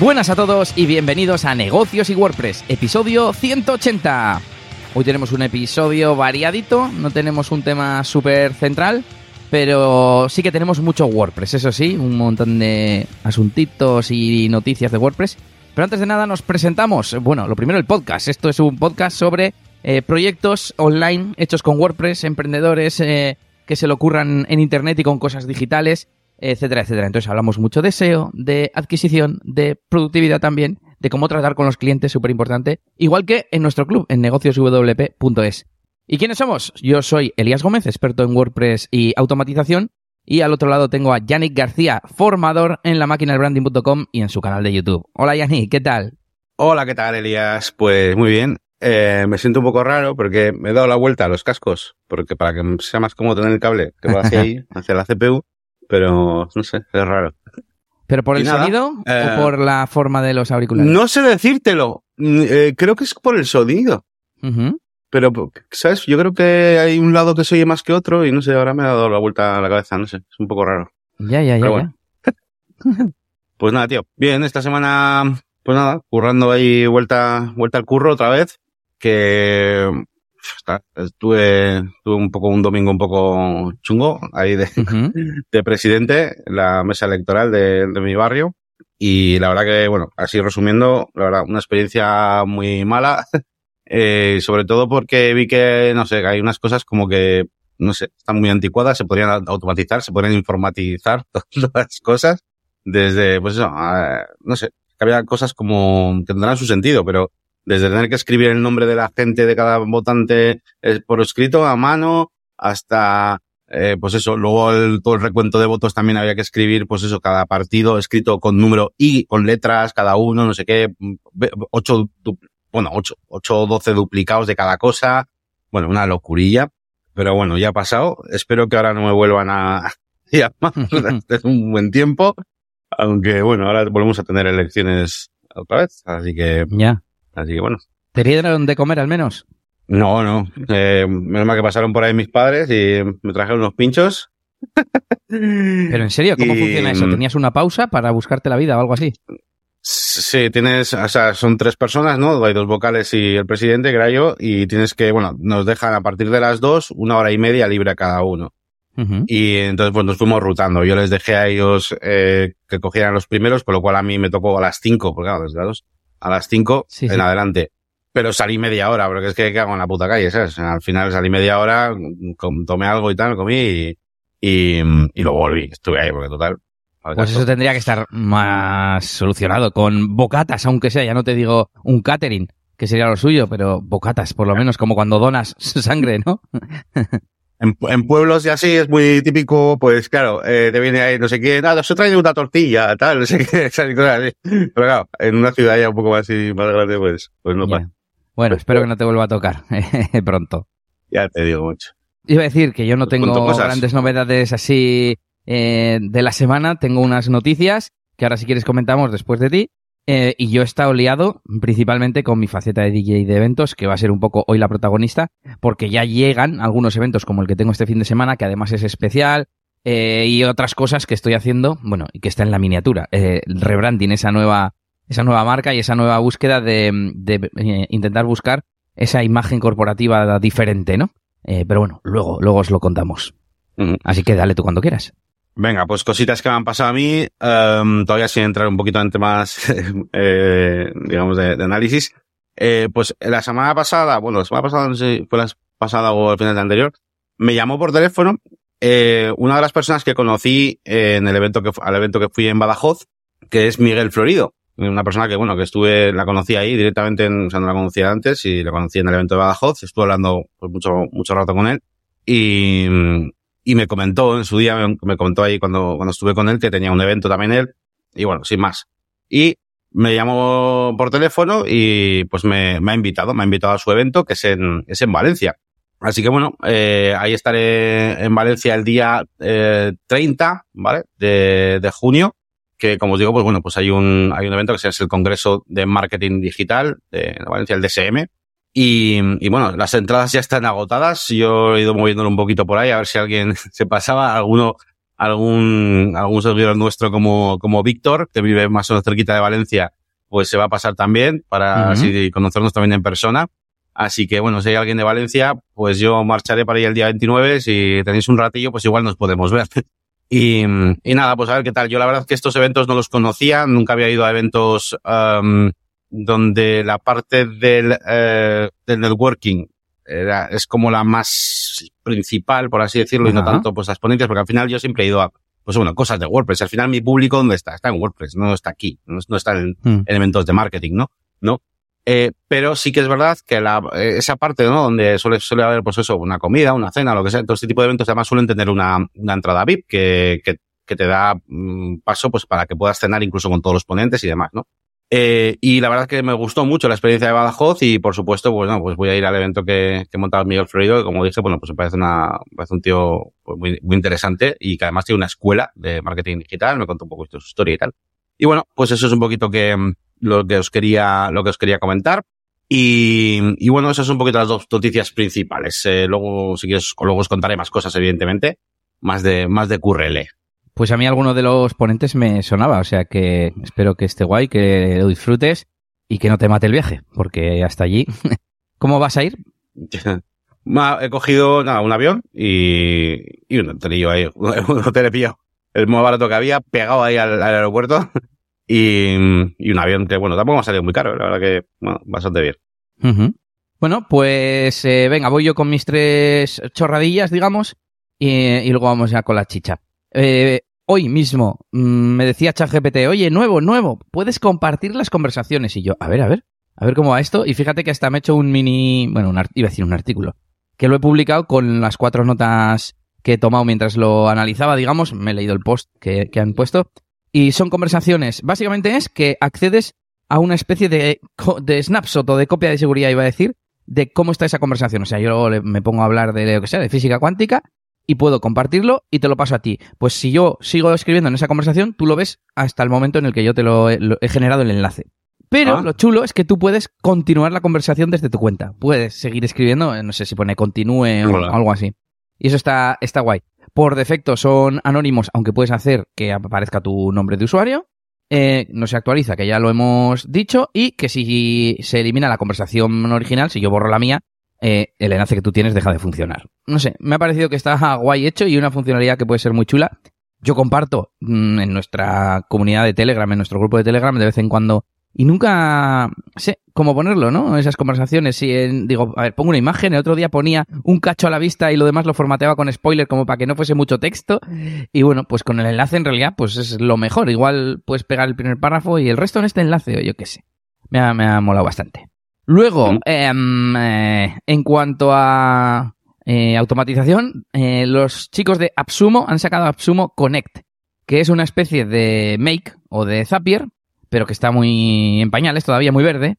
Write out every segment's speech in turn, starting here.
Buenas a todos y bienvenidos a Negocios y WordPress, episodio 180. Hoy tenemos un episodio variadito, no tenemos un tema súper central, pero sí que tenemos mucho WordPress, eso sí, un montón de asuntitos y noticias de WordPress. Pero antes de nada nos presentamos, bueno, lo primero el podcast, esto es un podcast sobre eh, proyectos online hechos con WordPress, emprendedores eh, que se lo ocurran en Internet y con cosas digitales etcétera, etcétera. Entonces hablamos mucho de SEO, de adquisición, de productividad también, de cómo tratar con los clientes, súper importante, igual que en nuestro club, en negocioswp.es. ¿Y quiénes somos? Yo soy Elías Gómez, experto en WordPress y automatización, y al otro lado tengo a Yannick García, formador en la máquina branding.com y en su canal de YouTube. Hola Yannick, ¿qué tal? Hola, ¿qué tal Elías? Pues muy bien. Eh, me siento un poco raro porque me he dado la vuelta a los cascos, porque para que sea más cómodo tener el cable que va hacia ahí, hacia la CPU, pero no sé, es raro. ¿Pero por el sonido o eh, por la forma de los auriculares? No sé decírtelo. Mm, eh, creo que es por el sonido. Pero, ¿sabes? Yo creo que hay un lado que se oye más que otro y no sé, ahora me ha dado la vuelta a la cabeza, no sé, es un poco raro. Ya, ya, ya. pues nada, tío. Bien, esta semana, pues nada, currando ahí vuelta, vuelta al curro otra vez, que estuve, tuve un poco un domingo un poco chungo ahí de, de presidente, la mesa electoral de, de, mi barrio. Y la verdad que, bueno, así resumiendo, la verdad, una experiencia muy mala. eh, sobre todo porque vi que, no sé, hay unas cosas como que, no sé, están muy anticuadas, se podrían automatizar, se podrían informatizar todas las cosas. Desde, pues eso, no sé, que había cosas como que tendrán su sentido, pero desde tener que escribir el nombre de la gente de cada votante eh, por escrito a mano hasta eh, pues eso, luego el, todo el recuento de votos también había que escribir, pues eso, cada partido escrito con número y con letras, cada uno, no sé qué, ocho, bueno, ocho, ocho o doce duplicados de cada cosa. Bueno, una locurilla. Pero bueno, ya ha pasado. Espero que ahora no me vuelvan a llamar desde un buen tiempo. Aunque bueno, ahora volvemos a tener elecciones otra vez. Así que. Ya. Así que bueno. ¿Te dieron de comer al menos? No, no. Eh, menos mal que pasaron por ahí mis padres y me trajeron unos pinchos. Pero en serio, ¿cómo y... funciona eso? ¿Tenías una pausa para buscarte la vida o algo así? Sí, tienes, o sea, son tres personas, ¿no? Hay dos vocales y el presidente, que era yo, y tienes que, bueno, nos dejan a partir de las dos una hora y media libre a cada uno. Uh -huh. Y entonces, pues nos fuimos rutando. Yo les dejé a ellos eh, que cogieran los primeros, con lo cual a mí me tocó a las cinco, porque claro, desde las dos, a las cinco Sí, en sí. adelante. Pero salí media hora, porque es que cago en la puta calle, ¿sabes? Al final salí media hora, tomé algo y tal, comí y, y, y luego volví. Estuve ahí, porque total. al Pues caso. eso tendría que estar más solucionado con bocatas, aunque sea, ya no te digo un catering, que sería lo suyo, pero bocatas, por lo menos, como cuando donas sangre, ¿no? En, en pueblos y así es muy típico, pues claro, eh, te viene ahí no sé qué, nada, os he traído una tortilla, tal, no sé qué, esas cosas así. Pero claro, en una ciudad ya un poco más, así, más grande, pues, pues no pasa. Bueno, espero que no te vuelva a tocar pronto. Ya te digo mucho. Iba a decir que yo no Pues tengo grandes novedades así eh, de la semana. Tengo unas noticias que ahora si quieres comentamos después de ti. Eh, y yo he estado liado principalmente con mi faceta de DJ de eventos, que va a ser un poco hoy la protagonista, porque ya llegan algunos eventos como el que tengo este fin de semana, que además es especial, eh, y otras cosas que estoy haciendo, bueno, y que está en la miniatura. Eh, el rebranding, esa nueva, esa nueva marca y esa nueva búsqueda de, de, eh, intentar buscar esa imagen corporativa diferente, ¿no? Pero bueno, luego, luego os lo contamos. Así que dale tú cuando quieras. Venga, pues cositas que me han pasado a mí, em, todavía sin entrar un poquito en temas, eh, digamos, de, de análisis. Eh, pues la semana pasada, bueno, la semana pasada, no sé si fue la pasada o el final de anterior, me llamó por teléfono eh, una de las personas que conocí en el evento que, al evento que fui en Badajoz, que es Miguel Florido. Una persona que, bueno, que estuve, la conocí ahí directamente, en, o sea, no la conocía antes y la conocí en el evento de Badajoz. Estuve hablando pues, mucho, mucho rato con él y, y me comentó en su día, me, me comentó ahí cuando, cuando estuve con él que tenía un evento también él y bueno, sin más. Y me llamó por teléfono y pues me, me ha invitado, me ha invitado a su evento que es en, es en Valencia. Así que bueno, eh, ahí estaré en Valencia el día eh, 30, ¿vale? De, de junio, que como os digo, pues bueno, pues hay un, hay un evento que es el Congreso de Marketing Digital de Valencia, el DSM. Y, y bueno, las entradas ya están agotadas. Yo he ido moviéndolo un poquito por ahí a ver si alguien se pasaba. Alguno algún, algún servidor nuestro como, como Víctor, que vive más o menos cerquita de Valencia, pues se va a pasar también para así conocernos también en persona. Así que bueno, si hay alguien de Valencia, pues yo marcharé para ahí el día 29. Si tenéis un ratillo, pues igual nos podemos ver. y, y, nada, pues a ver qué tal. Yo la verdad es que estos eventos no los conocía, nunca había ido a eventos um, donde la parte del, eh, del networking era, es como la más principal, por así decirlo, y no tanto pues las ponentes, porque al final yo siempre he ido a, pues bueno, cosas de WordPress. Al final mi público, ¿dónde está? Está en WordPress, no está aquí, no, está en hmm. elementos de marketing, ¿no? ¿No? Eh, pero sí que es verdad que la, eh, esa parte, ¿no? Donde suele, suele haber, pues eso, una comida, una cena, lo que sea, todo este tipo de eventos además suelen tener una, una entrada VIP que, que, que te da mm, paso, pues para que puedas cenar incluso con todos los ponentes y demás, ¿no? Eh, y la verdad que me gustó mucho la experiencia de Badajoz y por supuesto, pues no, pues voy a ir al evento que, que montado Miguel Florido, que como dije, bueno, pues me parece una, me parece un tío pues, muy, muy interesante y que además tiene una escuela de marketing digital, me contó un poco de su historia y tal. Y bueno, pues eso es un poquito que, mm, lo que os quería, lo que os quería comentar. Y, y bueno, esas son un poquito las dos noticias principales. Eh, luego, si quieres, luego os contaré más cosas, evidentemente, más de, más de QRL. Pues a mí alguno de los ponentes me sonaba, o sea que espero que esté guay, que lo disfrutes y que no te mate el viaje, porque hasta allí. ¿Cómo vas a ir? He cogido nada, un avión y, y un hotelillo ahí, un hotel pillado. El más barato que había, pegado ahí al, al aeropuerto y, y, un avión que, bueno, tampoco me ha salido muy caro, la verdad que, bueno, bastante bien. Bueno, pues eh, venga, voy yo con mis tres chorradillas, digamos, y, y luego vamos ya con la chicha. Eh, hoy mismo mm, me decía ChatGPT, oye, nuevo, nuevo, puedes compartir las conversaciones. Y yo, a ver, a ver, a ver cómo va esto. Y fíjate que hasta me he hecho un mini, bueno, un, iba a decir un artículo, que lo he publicado con las cuatro notas que he tomado mientras lo analizaba, digamos, me he leído el post que, han puesto. Y son conversaciones, básicamente es que accedes a una especie de, de snapshot o de copia de seguridad, iba a decir, de cómo está esa conversación. O sea, yo me pongo a hablar de lo que sea, de física cuántica, y puedo compartirlo y te lo paso a ti. Pues si yo sigo escribiendo en esa conversación, tú lo ves hasta el momento en el que yo te lo he, generado el enlace. Pero ah. lo chulo es que tú puedes continuar la conversación desde tu cuenta. Puedes seguir escribiendo, no sé si pone continúe o algo así. Y eso está, está guay. Por defecto son anónimos, aunque puedes hacer que aparezca tu nombre de usuario. Eh, no se actualiza, que ya lo hemos dicho. Y que si se elimina la conversación original, si yo borro la mía, eh, el enlace que tú tienes deja de funcionar. No sé, me ha parecido que está guay hecho y una funcionalidad que puede ser muy chula. Yo comparto mm, en nuestra comunidad de Telegram, en nuestro grupo de Telegram, de vez en cuando y nunca sé cómo ponerlo, ¿no? Esas conversaciones. Si digo, a ver, pongo una imagen, el otro día ponía un cacho a la vista y lo demás lo formateaba con spoiler como para que no fuese mucho texto. Y bueno, pues con el enlace en realidad, pues es lo mejor. Igual puedes pegar el primer párrafo y el resto en este enlace, o yo qué sé. Me ha, me ha molado bastante. Luego, em, eh, en cuanto a eh, automatización, eh, los chicos de Absumo han sacado Absumo Connect, que es una especie de Make o de Zapier, pero que está muy en pañales, todavía muy verde,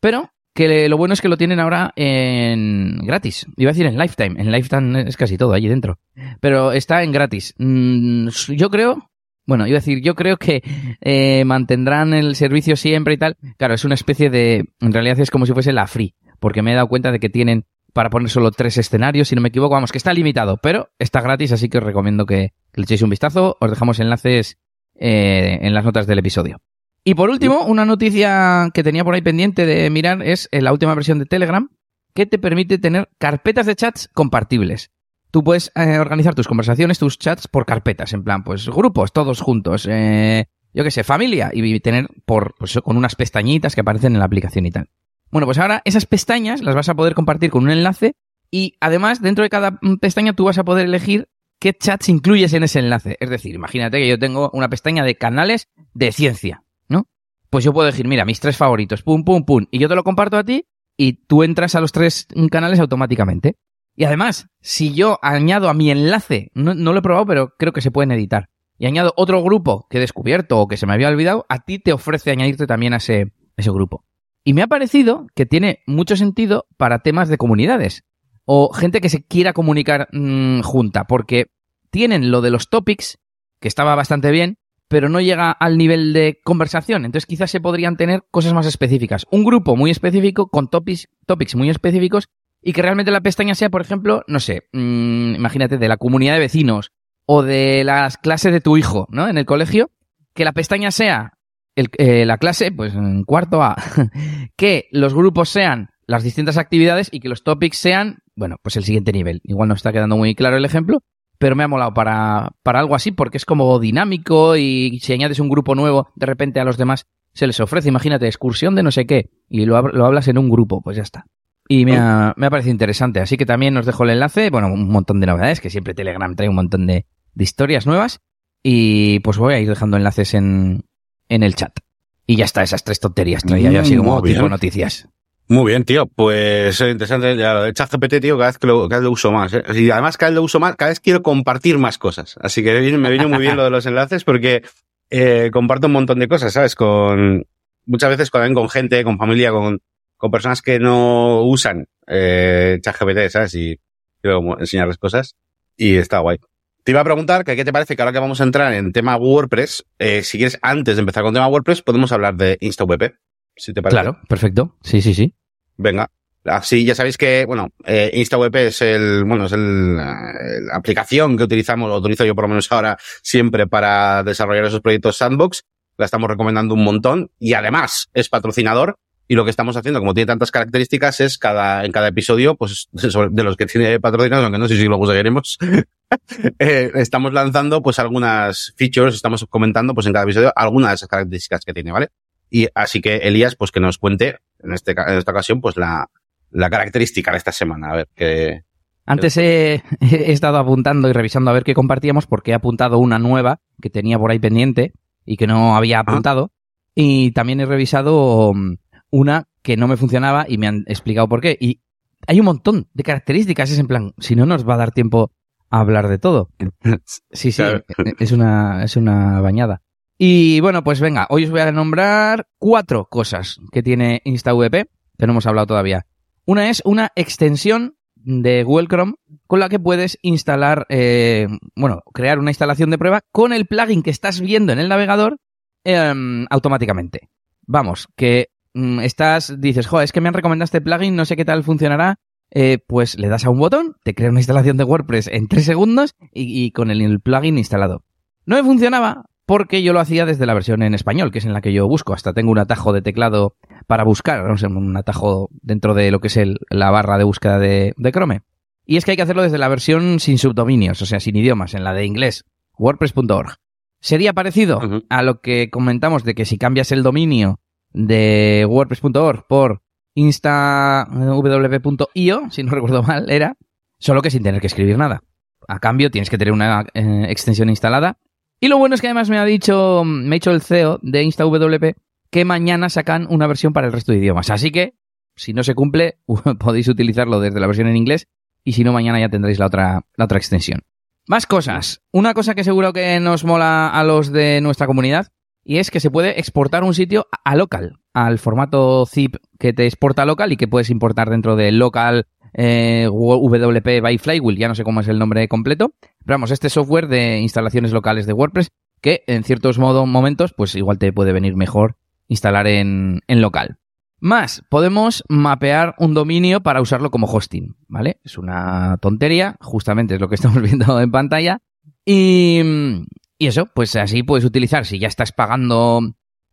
pero que lo bueno es que lo tienen ahora en gratis. Iba a decir en Lifetime. En Lifetime es casi todo allí dentro. Pero está en gratis. Mm, yo creo bueno, iba a decir, yo creo que eh, mantendrán el servicio siempre y tal. Claro, es una especie de. En realidad es como si fuese la free, porque me he dado cuenta de que tienen para poner solo tres escenarios, si no me equivoco. Vamos, que está limitado, pero está gratis, así que os recomiendo que, le echéis un vistazo. Os dejamos enlaces eh, en las notas del episodio. Y por último, una noticia que tenía por ahí pendiente de mirar es la última versión de Telegram, que te permite tener carpetas de chats compartibles tú puedes eh, organizar tus conversaciones, tus chats por carpetas, en plan, pues grupos, todos juntos, eh, yo qué sé, familia, y tener por, pues, con unas pestañitas que aparecen en la aplicación y tal. Bueno, pues ahora esas pestañas las vas a poder compartir con un enlace y además dentro de cada pestaña tú vas a poder elegir qué chats incluyes en ese enlace. Es decir, imagínate que yo tengo una pestaña de canales de ciencia, ¿no? Pues yo puedo elegir, mira, mis tres favoritos, pum, pum, pum, y yo te lo comparto a ti y tú entras a los tres canales automáticamente. Y además, si yo añado a mi enlace, no, lo he probado, pero creo que se pueden editar, y añado otro grupo que he descubierto o que se me había olvidado, a ti te ofrece añadirte también a ese, ese grupo. Y me ha parecido que tiene mucho sentido para temas de comunidades o gente que se quiera comunicar mm, junta, porque tienen lo de los topics, que estaba bastante bien, pero no llega al nivel de conversación. Entonces quizás se podrían tener cosas más específicas. Un grupo muy específico con topics, topics muy específicos y que realmente la pestaña sea, por ejemplo, no sé, mm, imagínate, de la comunidad de vecinos o de las clases de tu hijo, ¿no? En el colegio, que la pestaña sea eh, la clase, pues en cuarto A, que los grupos sean las distintas actividades y que los topics sean, bueno, pues el siguiente nivel. Igual no está quedando muy claro el ejemplo, pero me ha molado para, para algo así porque es como dinámico y si añades un grupo nuevo, de repente a los demás se les ofrece, imagínate, excursión de no sé qué y lo, lo hablas en un grupo, pues ya está. Y me ha, me ha parecido interesante, así que también os dejo el enlace, bueno, un montón de novedades, que siempre Telegram trae un montón de, de historias nuevas y pues voy a ir dejando enlaces en, en el chat. Y ya está, esas tres tonterías traía yo así como tipo noticias. Muy bien, tío. Pues es interesante. Ya lo de ChatGPT, tío, cada vez que lo, cada vez lo uso más. ¿eh? Y además, cada vez lo uso más, cada vez quiero compartir más cosas. Así que me viene muy bien lo de los enlaces porque eh, comparto un montón de cosas, ¿sabes? Con muchas veces con, con gente, con familia, con, con personas que no usan eh, ChatGPT, ¿sabes? Y quiero enseñarles cosas. Y está guay. Te iba a preguntar que qué te parece que ahora que vamos a entrar en tema WordPress, eh, si quieres, antes de empezar con tema WordPress, podemos hablar de InstaWP, si te parece. Claro, perfecto. Sí, sí, sí. Venga. Así ya sabéis que, bueno, eh, InstaWP es el, bueno, es el, eh, la aplicación que utilizamos, o utilizo yo por lo menos ahora siempre para desarrollar esos proyectos sandbox. La estamos recomendando un montón y además es patrocinador. Y lo que estamos haciendo, como tiene tantas características, es cada, en cada episodio, pues, de los que tiene patrocinados, aunque no sé si lo conseguiremos, eh, estamos lanzando pues algunas features, estamos comentando pues en cada episodio algunas de esas características que tiene, ¿vale? Y así que Elías, pues que nos cuente en, este, en esta ocasión, pues la, la característica de esta semana. A ver, que... Antes he, he, estado apuntando y revisando a ver qué compartíamos porque he apuntado una nueva que tenía por ahí pendiente y que no había ah. apuntado. Y también he revisado um, una que no me funcionaba y me han explicado por qué. Y hay un montón de características. Es en plan, si no nos va a dar tiempo hablar de todo. Sí, sí, es una, es una bañada. Y bueno, pues venga, hoy os voy a nombrar cuatro cosas que tiene InstaVP, que no hemos hablado todavía. Una es una extensión de Google Chrome con la que puedes instalar, eh, bueno, crear una instalación de prueba con el plugin que estás viendo en el navegador eh, automáticamente. Vamos, que estás, dices, joder, es que me han recomendado este plugin, no sé qué tal funcionará, eh, pues le das a un botón, te crea una instalación de WordPress en tres segundos y, con el, plugin instalado. No me funcionaba porque yo lo hacía desde la versión en español, que es en la que yo busco. Hasta tengo un atajo de teclado para buscar, no sé, un atajo dentro de lo que es el, la barra de búsqueda de, de Chrome. Y es que hay que hacerlo desde la versión sin subdominios, o sea, sin idiomas, en la de inglés, wordpress.org. Sería parecido a lo que comentamos de que si cambias el dominio de wordpress.org por instaw.io, si no recuerdo mal, era, solo que sin tener que escribir nada. A cambio, tienes que tener una eh, extensión instalada. Y lo bueno es que además me ha dicho, me ha dicho el CEO de InstaWP que mañana sacan una versión para el resto de idiomas. Así que, si no se cumple, podéis utilizarlo desde la versión en inglés y si no, mañana ya tendréis la otra, la otra extensión. Más cosas. Una cosa que seguro que nos mola a los de nuestra comunidad y es que se puede exportar un sitio a local, al formato zip que te exporta local y que puedes importar dentro de local eh, WP by Flywheel, ya no sé cómo es el nombre completo, pero vamos, este software de instalaciones locales de WordPress que en ciertos modos, momentos pues igual te puede venir mejor instalar en, en local. Más, podemos mapear un dominio para usarlo como hosting, ¿vale? Es una tontería, justamente es lo que estamos viendo en pantalla. Y, y eso, pues así puedes utilizar, si ya estás pagando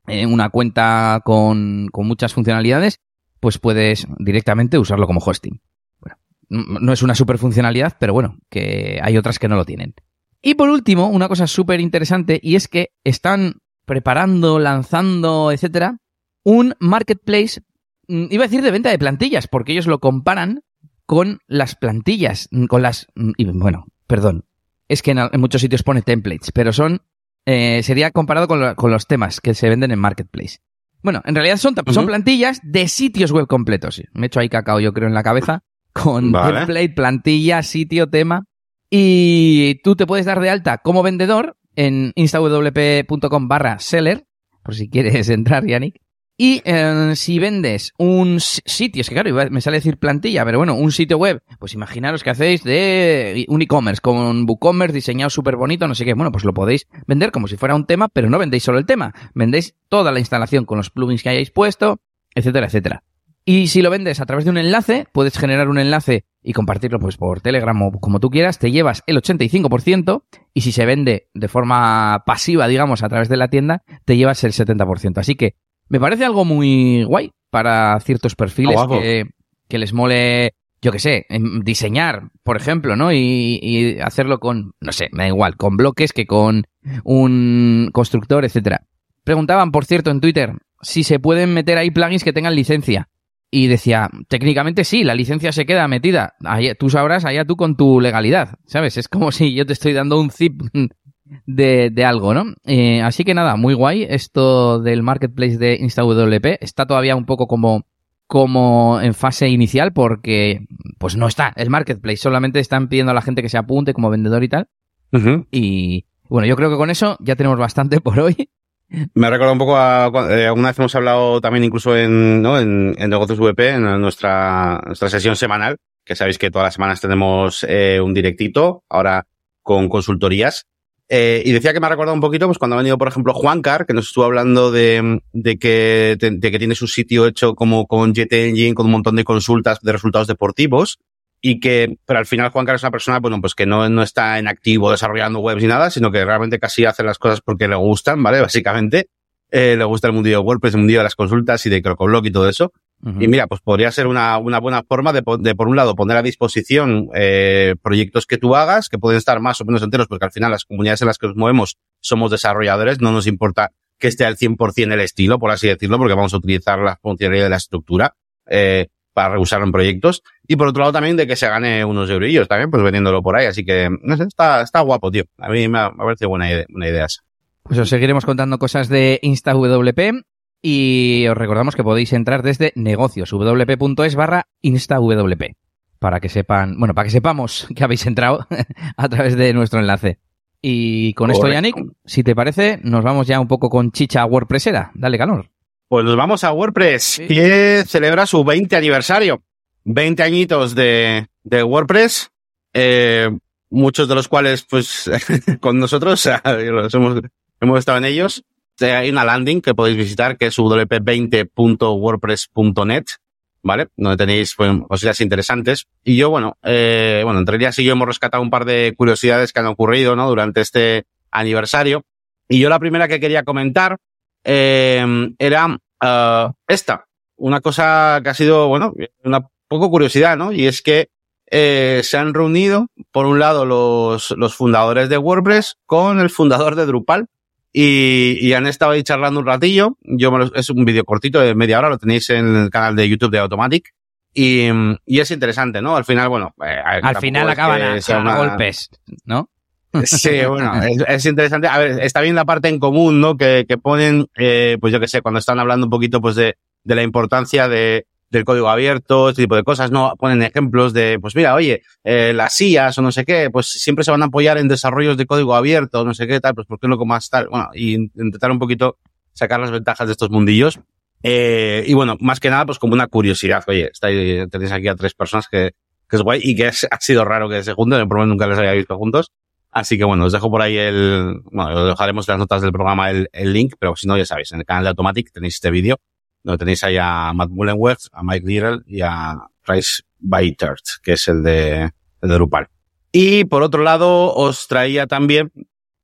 eh, una cuenta con, con muchas funcionalidades, pues puedes directamente usarlo como hosting. Bueno, no es una super funcionalidad, pero bueno, que hay otras que no lo tienen. Y por último, una cosa súper interesante, y es que están preparando, lanzando, etcétera, un marketplace, mm, iba a decir de venta de plantillas, porque ellos lo comparan con las plantillas, con las, mm, bueno, perdón, es que en, muchos sitios pone templates, pero son, eh, sería comparado con, los temas que se venden en Marketplace. Bueno, en realidad son, son plantillas de sitios web completos. Me he hecho ahí cacao, yo creo, en la cabeza, con template, plantilla, sitio, tema. Y tú te puedes dar de alta como vendedor en instawp.com barra seller, por si quieres entrar, Yannick. Y eh, si vendes un sitio, es que claro, me sale decir plantilla, pero bueno, un sitio web, pues imaginaros que hacéis de un e-commerce con WooCommerce diseñado súper bonito, no sé qué, bueno, pues lo podéis vender como si fuera un tema, pero no vendéis solo el tema, vendéis toda la instalación con los plugins que hayáis puesto, etcétera, etcétera. Y si lo vendes a través de un enlace, puedes generar un enlace y compartirlo pues por Telegram o como tú quieras, te llevas el 85% y si se vende de forma pasiva, digamos, a través de la tienda, te llevas el 70%. Así que me parece algo muy guay para ciertos perfiles que, que, les mole, yo qué sé, diseñar, por ejemplo, ¿no? Y, y, hacerlo con, no sé, me da igual, con bloques que con un constructor, etcétera. Preguntaban, por cierto, en Twitter si se pueden meter ahí plugins que tengan licencia. Y decía, técnicamente sí, la licencia se queda metida. tú sabrás, allá tú con tu legalidad, ¿sabes? Es como si yo te estoy dando un zip de, de algo, ¿no? Eh, así que nada, muy guay esto del marketplace de InstaWP. Está todavía un poco como, como en fase inicial porque pues no está el marketplace. Solamente están pidiendo a la gente que se apunte como vendedor y tal. Y bueno, yo creo que con eso ya tenemos bastante por hoy. Me recuerda un poco a, eh, alguna vez hemos hablado también incluso en, ¿no? en, en Negocios VP, en nuestra, nuestra sesión semanal, que sabéis que todas las semanas tenemos eh, un directito, ahora con consultorías. Eh, y decía que me ha recordado un poquito, pues cuando ha venido, por ejemplo, Juan Car, que nos estuvo hablando de, de que, de, que tiene su sitio hecho como con Jet Engine, con un montón de consultas de resultados deportivos y que, pero al final Juan Carlos es una persona, bueno, pues que no, no está en activo desarrollando webs ni nada, sino que realmente casi hace las cosas porque le gustan, ¿vale? Básicamente, eh, le gusta el mundillo de WordPress, el mundillo de las consultas y de CrocoBlock y todo eso. Y mira, pues podría ser una, una buena forma de, de, por un lado, poner a disposición eh, proyectos que tú hagas, que pueden estar más o menos enteros, porque al final las comunidades en las que nos movemos somos desarrolladores, no nos importa que esté al 100% el estilo, por así decirlo, porque vamos a utilizar la funcionalidad de la estructura. Eh, para reusarlo en proyectos. Y por otro lado también de que se gane unos eurillos también, pues vendiéndolo por ahí. Así que, no sé, está, está guapo, tío. A mí me ha, buena idea, una idea esa. Pues os seguiremos contando cosas de InstaWP y os recordamos que podéis entrar desde negocioswp.es barra InstaWP para que sepan, bueno, para que sepamos que habéis entrado a través de nuestro enlace. Y con esto, Yannick, si te parece, nos vamos ya un poco con chicha WordPressera. Dale calor. Pues nos vamos a WordPress, que celebra su 20 aniversario. 20 añitos de, de WordPress, eh, muchos de los cuales, pues, con nosotros, hemos, hemos estado en ellos. Hay una landing que podéis visitar, que es wp20.wordpress.net, ¿vale? Donde tenéis pues, cosas interesantes. Y yo, bueno, eh, bueno, entre ellas y yo hemos rescatado un par de curiosidades que han ocurrido, ¿no? Durante este aniversario. Y yo la primera que quería comentar eh, era uh, esta. Una cosa que ha sido, bueno, una poco curiosidad, ¿no? Y es que eh, se han reunido, por un lado, los, los fundadores de WordPress con el fundador de Drupal. Y, y han estado ahí charlando un ratillo. Yo me lo, es un vídeo cortito de media hora, lo tenéis en el canal de YouTube de Automatic. Y, y es interesante, ¿no? Al final, bueno. Eh, Al final acaban a, a, golpes, ¿no? Sí, bueno, es, interesante. A ver, está bien la parte en común, ¿no? Que, que ponen, eh, pues yo qué sé, cuando están hablando un poquito, pues de, de la importancia de, del código abierto, este tipo de cosas, ¿no? Ponen ejemplos de, pues mira, oye, eh, las IAS o no sé qué, pues siempre se van a apoyar en desarrollos de código abierto, no sé qué, tal, pues porque es lo que más tal, bueno, y intentar un poquito sacar las ventajas de estos mundillos. Eh, y bueno, más que nada, pues como una curiosidad, oye, estáis, tenéis aquí a tres personas que, que es guay y que es, ha sido raro que se junten, por lo menos nunca les había visto juntos. Así que bueno, os dejo por ahí el, bueno, os dejaremos las notas del programa el, el, link, pero si no, ya sabéis, en el canal de Automatic tenéis este vídeo, donde tenéis ahí a Matt Mullenweg, a Mike Little y a Price Bytert, que es el de, el de Drupal. Y por otro lado, os traía también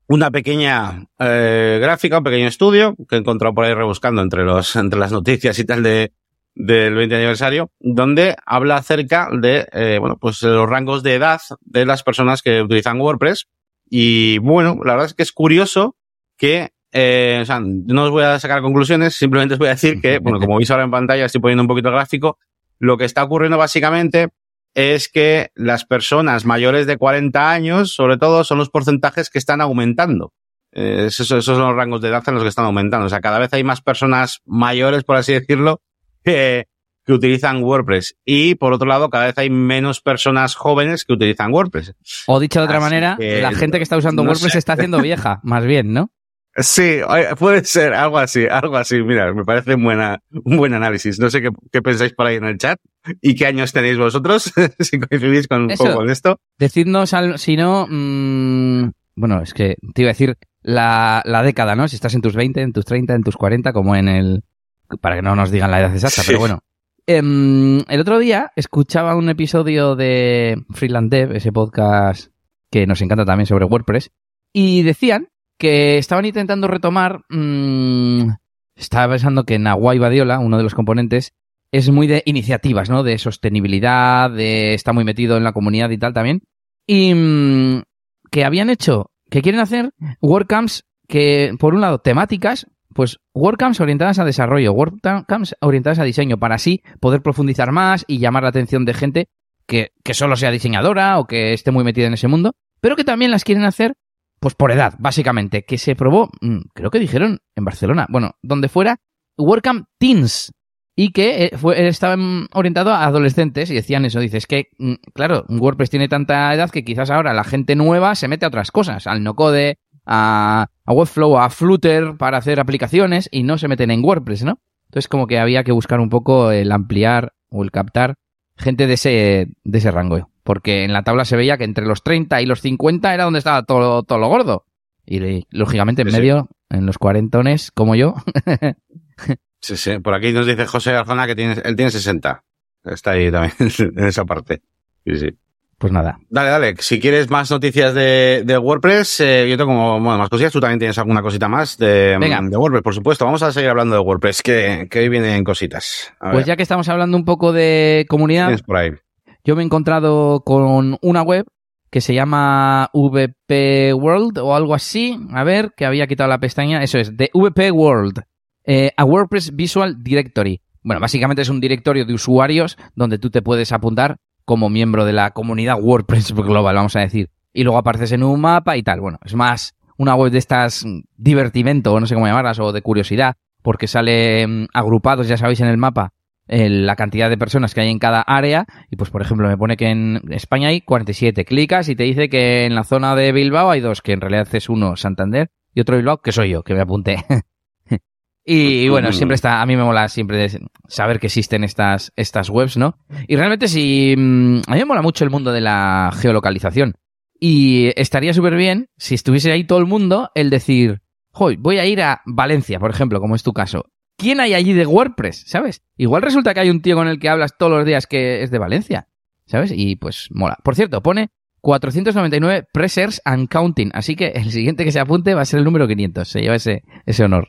una pequeña eh, gráfica, un pequeño estudio que he encontrado por ahí rebuscando entre los, entre las noticias y tal de, del 20 aniversario, donde habla acerca de, eh, bueno, pues los rangos de edad de las personas que utilizan WordPress y bueno, la verdad es que es curioso que, eh, o sea, no os voy a sacar conclusiones, simplemente os voy a decir que, bueno, como veis ahora en pantalla, estoy poniendo un poquito gráfico, lo que está ocurriendo básicamente es que las personas mayores de 40 años, sobre todo, son los porcentajes que están aumentando. Eh, esos, esos son los rangos de edad en los que están aumentando. O sea, cada vez hay más personas mayores, por así decirlo, que, que utilizan WordPress. Y por otro lado, cada vez hay menos personas jóvenes que utilizan WordPress. O dicho de otra Así manera, que, la gente que está usando no WordPress se está haciendo vieja, más bien, ¿no? Sí, puede ser algo así, algo así. Mira, me parece un, buena, un buen análisis. No sé qué, qué, pensáis por ahí en el chat y qué años tenéis vosotros, si coincidís con, Eso, con esto. Decidnos, al, si no, mmm, bueno, es que te iba a decir la, la década, ¿no? Si estás en tus 20, en tus 30, en tus 40, como en el, para que no nos digan la edad exacta, sí. pero bueno, Em, el otro día escuchaba un episodio de Freeland Dev, ese podcast que nos encanta también sobre WordPress, y decían que estaban intentando retomar. mmm, estaba pensando que Nahuay Badiola, uno de los componentes, es muy de iniciativas, ¿no? De sostenibilidad, de está muy metido en la comunidad y tal también. Y mmm, que habían hecho, que quieren hacer WordCamps que, por un lado, temáticas, pues WordCamps orientadas a desarrollo, WordCamps orientadas a diseño, para así poder profundizar más y llamar la atención de gente que, que solo sea diseñadora o que esté muy metida en ese mundo, pero que también las quieren hacer pues por edad, básicamente, que se probó, mm, creo que dijeron en Barcelona, bueno, donde fuera, WordCamp Teens, y que eh, fue, estaba orientado a adolescentes y decían eso, dices que, mm, claro, WordPress tiene tanta edad que quizás ahora la gente nueva se mete a otras cosas, al no-code, a, a Webflow, a Flutter para hacer aplicaciones y no se meten en WordPress, ¿no? Entonces como que había que buscar un poco el ampliar o el captar gente de ese, de ese rango. Porque en la tabla se veía que entre los 30 y los 50 era donde estaba todo, todo lo gordo. Y lógicamente en medio, en los cuarentones, como yo. sí, sí. Por aquí nos dice José Garzona que tiene, él tiene 60. Está ahí también, en esa parte. Sí, sí pues nada. Dale, dale. Si quieres más noticias de, de WordPress, eh, yo tengo bueno, más cosillas. Tú también tienes alguna cosita más de, de WordPress, por supuesto. Vamos a seguir hablando de WordPress, que, que hoy vienen cositas. A pues ya que estamos hablando un poco de comunidad. Por ahí. Yo me he encontrado con una web que se llama VP World o algo así. A ver, que había quitado la pestaña. Eso es, de VP World. Eh, a WordPress Visual Directory. Bueno, básicamente es un directorio de usuarios donde tú te puedes apuntar como miembro de la comunidad WordPress Global, vamos a decir. Y luego apareces en un mapa y tal. Bueno, es más una web de estas mm, divertimento, o no sé cómo llamarlas, o de curiosidad, porque sale agrupados, ya sabéis, en el mapa la cantidad de personas que hay en cada área. Y pues, por ejemplo, me pone que en España hay 47. Clicas y te dice que en la zona de Bilbao hay dos, que en realidad es uno Santander y otro Bilbao, que soy yo, que me apunté. Y, bueno, siempre está, a mí me mola siempre saber que existen estas, estas webs, ¿no? Y realmente sí, mm, a mí me mola mucho el mundo de la geolocalización. Y estaría súper bien si estuviese ahí todo el mundo el decir, hoy voy a ir a Valencia, por ejemplo, como es tu caso. ¿Quién hay allí de WordPress? ¿Sabes? Igual resulta que hay un tío con el que hablas todos los días que es de Valencia. ¿Sabes? Y pues mola. Por cierto, pone 499 Pressers and Counting. Así que el siguiente que se apunte va a ser el número 500. Se lleva ese, honor.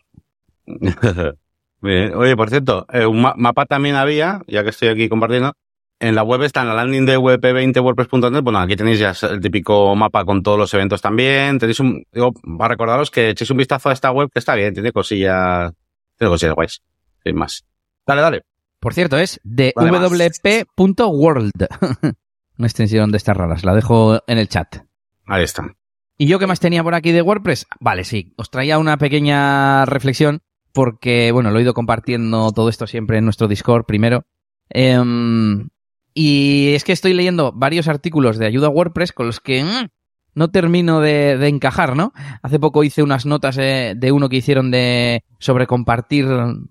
Oye, por cierto, eh, un mapa también había, ya que estoy aquí compartiendo. En la web está en la landing de wp20wordpress.net. Bueno, aquí tenéis ya el típico mapa con todos los eventos también. Tenéis un, digo, a recordaros que echéis un vistazo a esta web que está bien, tiene cosillas, guays. Sin más. Dale, dale. Por cierto, es de wp.world. Una extensión de estas raras. La dejo en el chat. Ahí está. ¿Y yo qué más tenía por aquí de WordPress? Vale, sí. Os traía una pequeña reflexión porque, bueno, lo he ido compartiendo todo esto siempre en nuestro Discord primero. Em, y es que estoy leyendo varios artículos de ayuda a WordPress con los que mm, no termino de, encajar, ¿no? Hace poco hice unas notas de uno que hicieron de sobre compartir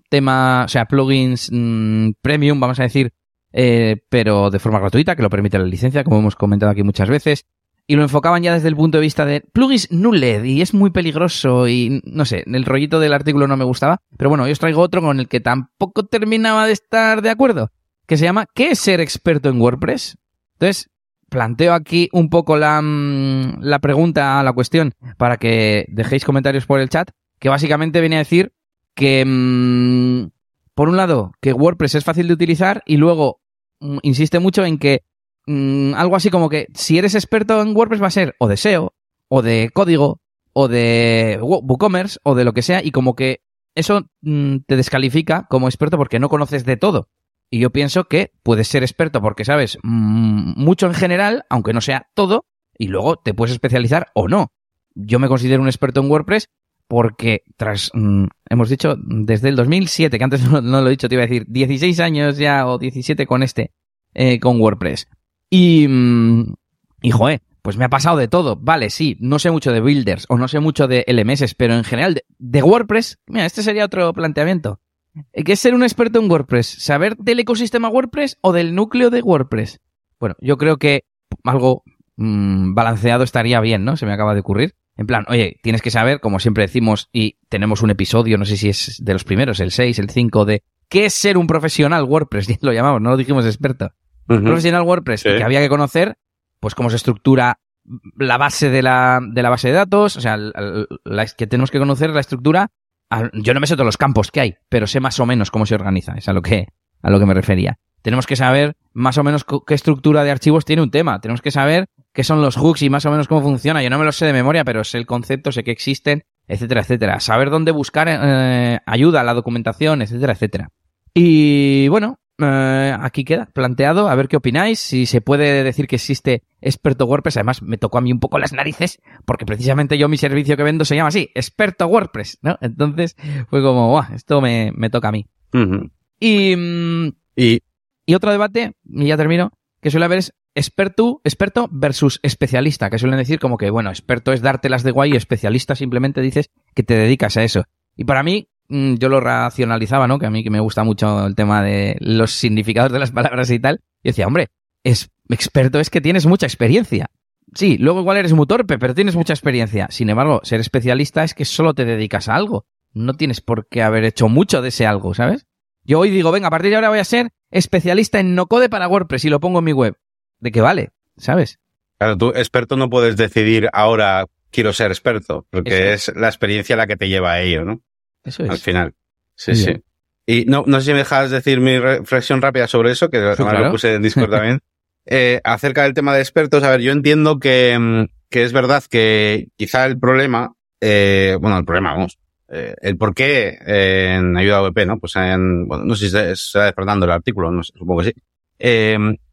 temas, o sea, plugins mm, premium, vamos a decir, eh, pero de forma gratuita, que lo permite la licencia, como hemos comentado aquí muchas veces y lo enfocaban ya desde el punto de vista de plugins nulled y es muy peligroso y no sé, el rollito del artículo no me gustaba, pero bueno, yo os traigo otro con el que tampoco terminaba de estar de acuerdo, que se llama ¿Qué es ser experto en WordPress? Entonces, planteo aquí un poco la, mm, la pregunta, la cuestión, para que dejéis comentarios por el chat, que básicamente viene a decir que, mmm, por un lado, que WordPress es fácil de utilizar y luego mm, insiste mucho en que Mm, algo así como que si eres experto en WordPress va a ser o de SEO, o de código, o de WooCommerce, o de lo que sea, y como que eso mm, te descalifica como experto porque no conoces de todo. Y yo pienso que puedes ser experto porque sabes mm, mucho en general, aunque no sea todo, y luego te puedes especializar o no. Yo me considero un experto en WordPress porque tras, hemos dicho, desde el 2007, que antes no, lo he dicho, te iba a decir, 16 años ya o 17 con este, eh, con WordPress. Y, mm, y joder, pues me ha pasado de todo. Vale, sí, no sé mucho de builders o no sé mucho de LMS, pero en general de, WordPress, mira, este sería otro planteamiento. ¿Qué es ser un experto en WordPress? ¿Saber del ecosistema WordPress o del núcleo de WordPress? Bueno, yo creo que algo mmm, balanceado estaría bien, ¿no? Se me acaba de ocurrir. En plan, oye, tienes que saber, como siempre decimos, y tenemos un episodio, no sé si es de los primeros, el 6, el 5 de qué es ser un profesional WordPress, lo llamamos, no lo dijimos experto. Profesional WordPress, que había que conocer, pues cómo se estructura la base de la, de la base de datos, o sea, la, que tenemos que conocer la estructura. Yo no me sé todos los campos que hay, pero sé más o menos cómo se organiza, es a lo que, a lo que me refería. Tenemos que saber más o menos qué estructura de archivos tiene un tema. Tenemos que saber qué son los hooks y más o menos cómo funciona. Yo no me lo sé de memoria, pero sé el concepto, sé que existen, etcétera, etcétera. Saber dónde buscar eh, ayuda, la documentación, etcétera, etcétera. Y bueno, eh, aquí queda planteado, a ver qué opináis, si se puede decir que existe experto WordPress, además me tocó a mí un poco las narices, porque precisamente yo mi servicio que vendo se llama así, experto WordPress, ¿no? Entonces fue como, esto me, toca a mí. y, mm, y, y otro debate, y ya termino, que suele haber es experto, experto versus especialista, que suelen decir como que, bueno, experto es dártelas de guay y especialista simplemente dices que te dedicas a eso. Y para mí, yo lo racionalizaba, ¿no? Que a mí que me gusta mucho el tema de los significados de las palabras y tal. Y decía, hombre, es experto es que tienes mucha experiencia. Sí, luego igual eres muy torpe, pero tienes mucha experiencia. Sin embargo, ser especialista es que solo te dedicas a algo. No tienes por qué haber hecho mucho de ese algo, ¿sabes? Yo hoy digo, venga, a partir de ahora voy a ser especialista en no code para WordPress y lo pongo en mi web. ¿De qué vale? ¿Sabes? Claro, tú experto no puedes decidir ahora quiero ser experto, porque es la experiencia la que te lleva a ello, ¿no? Eso es. Al final. Sí, sí. Y no, no sé si me dejas decir mi reflexión rápida sobre eso, que lo puse en Discord también. Eh, acerca del tema de expertos, a ver, yo entiendo que, mm, que es verdad que quizá el problema, eh, bueno, el problema, vamos, eh, el por qué en ayuda VP, ¿no? Pues en, bueno, no sé si se está despertando el artículo, no sé, supongo que sí.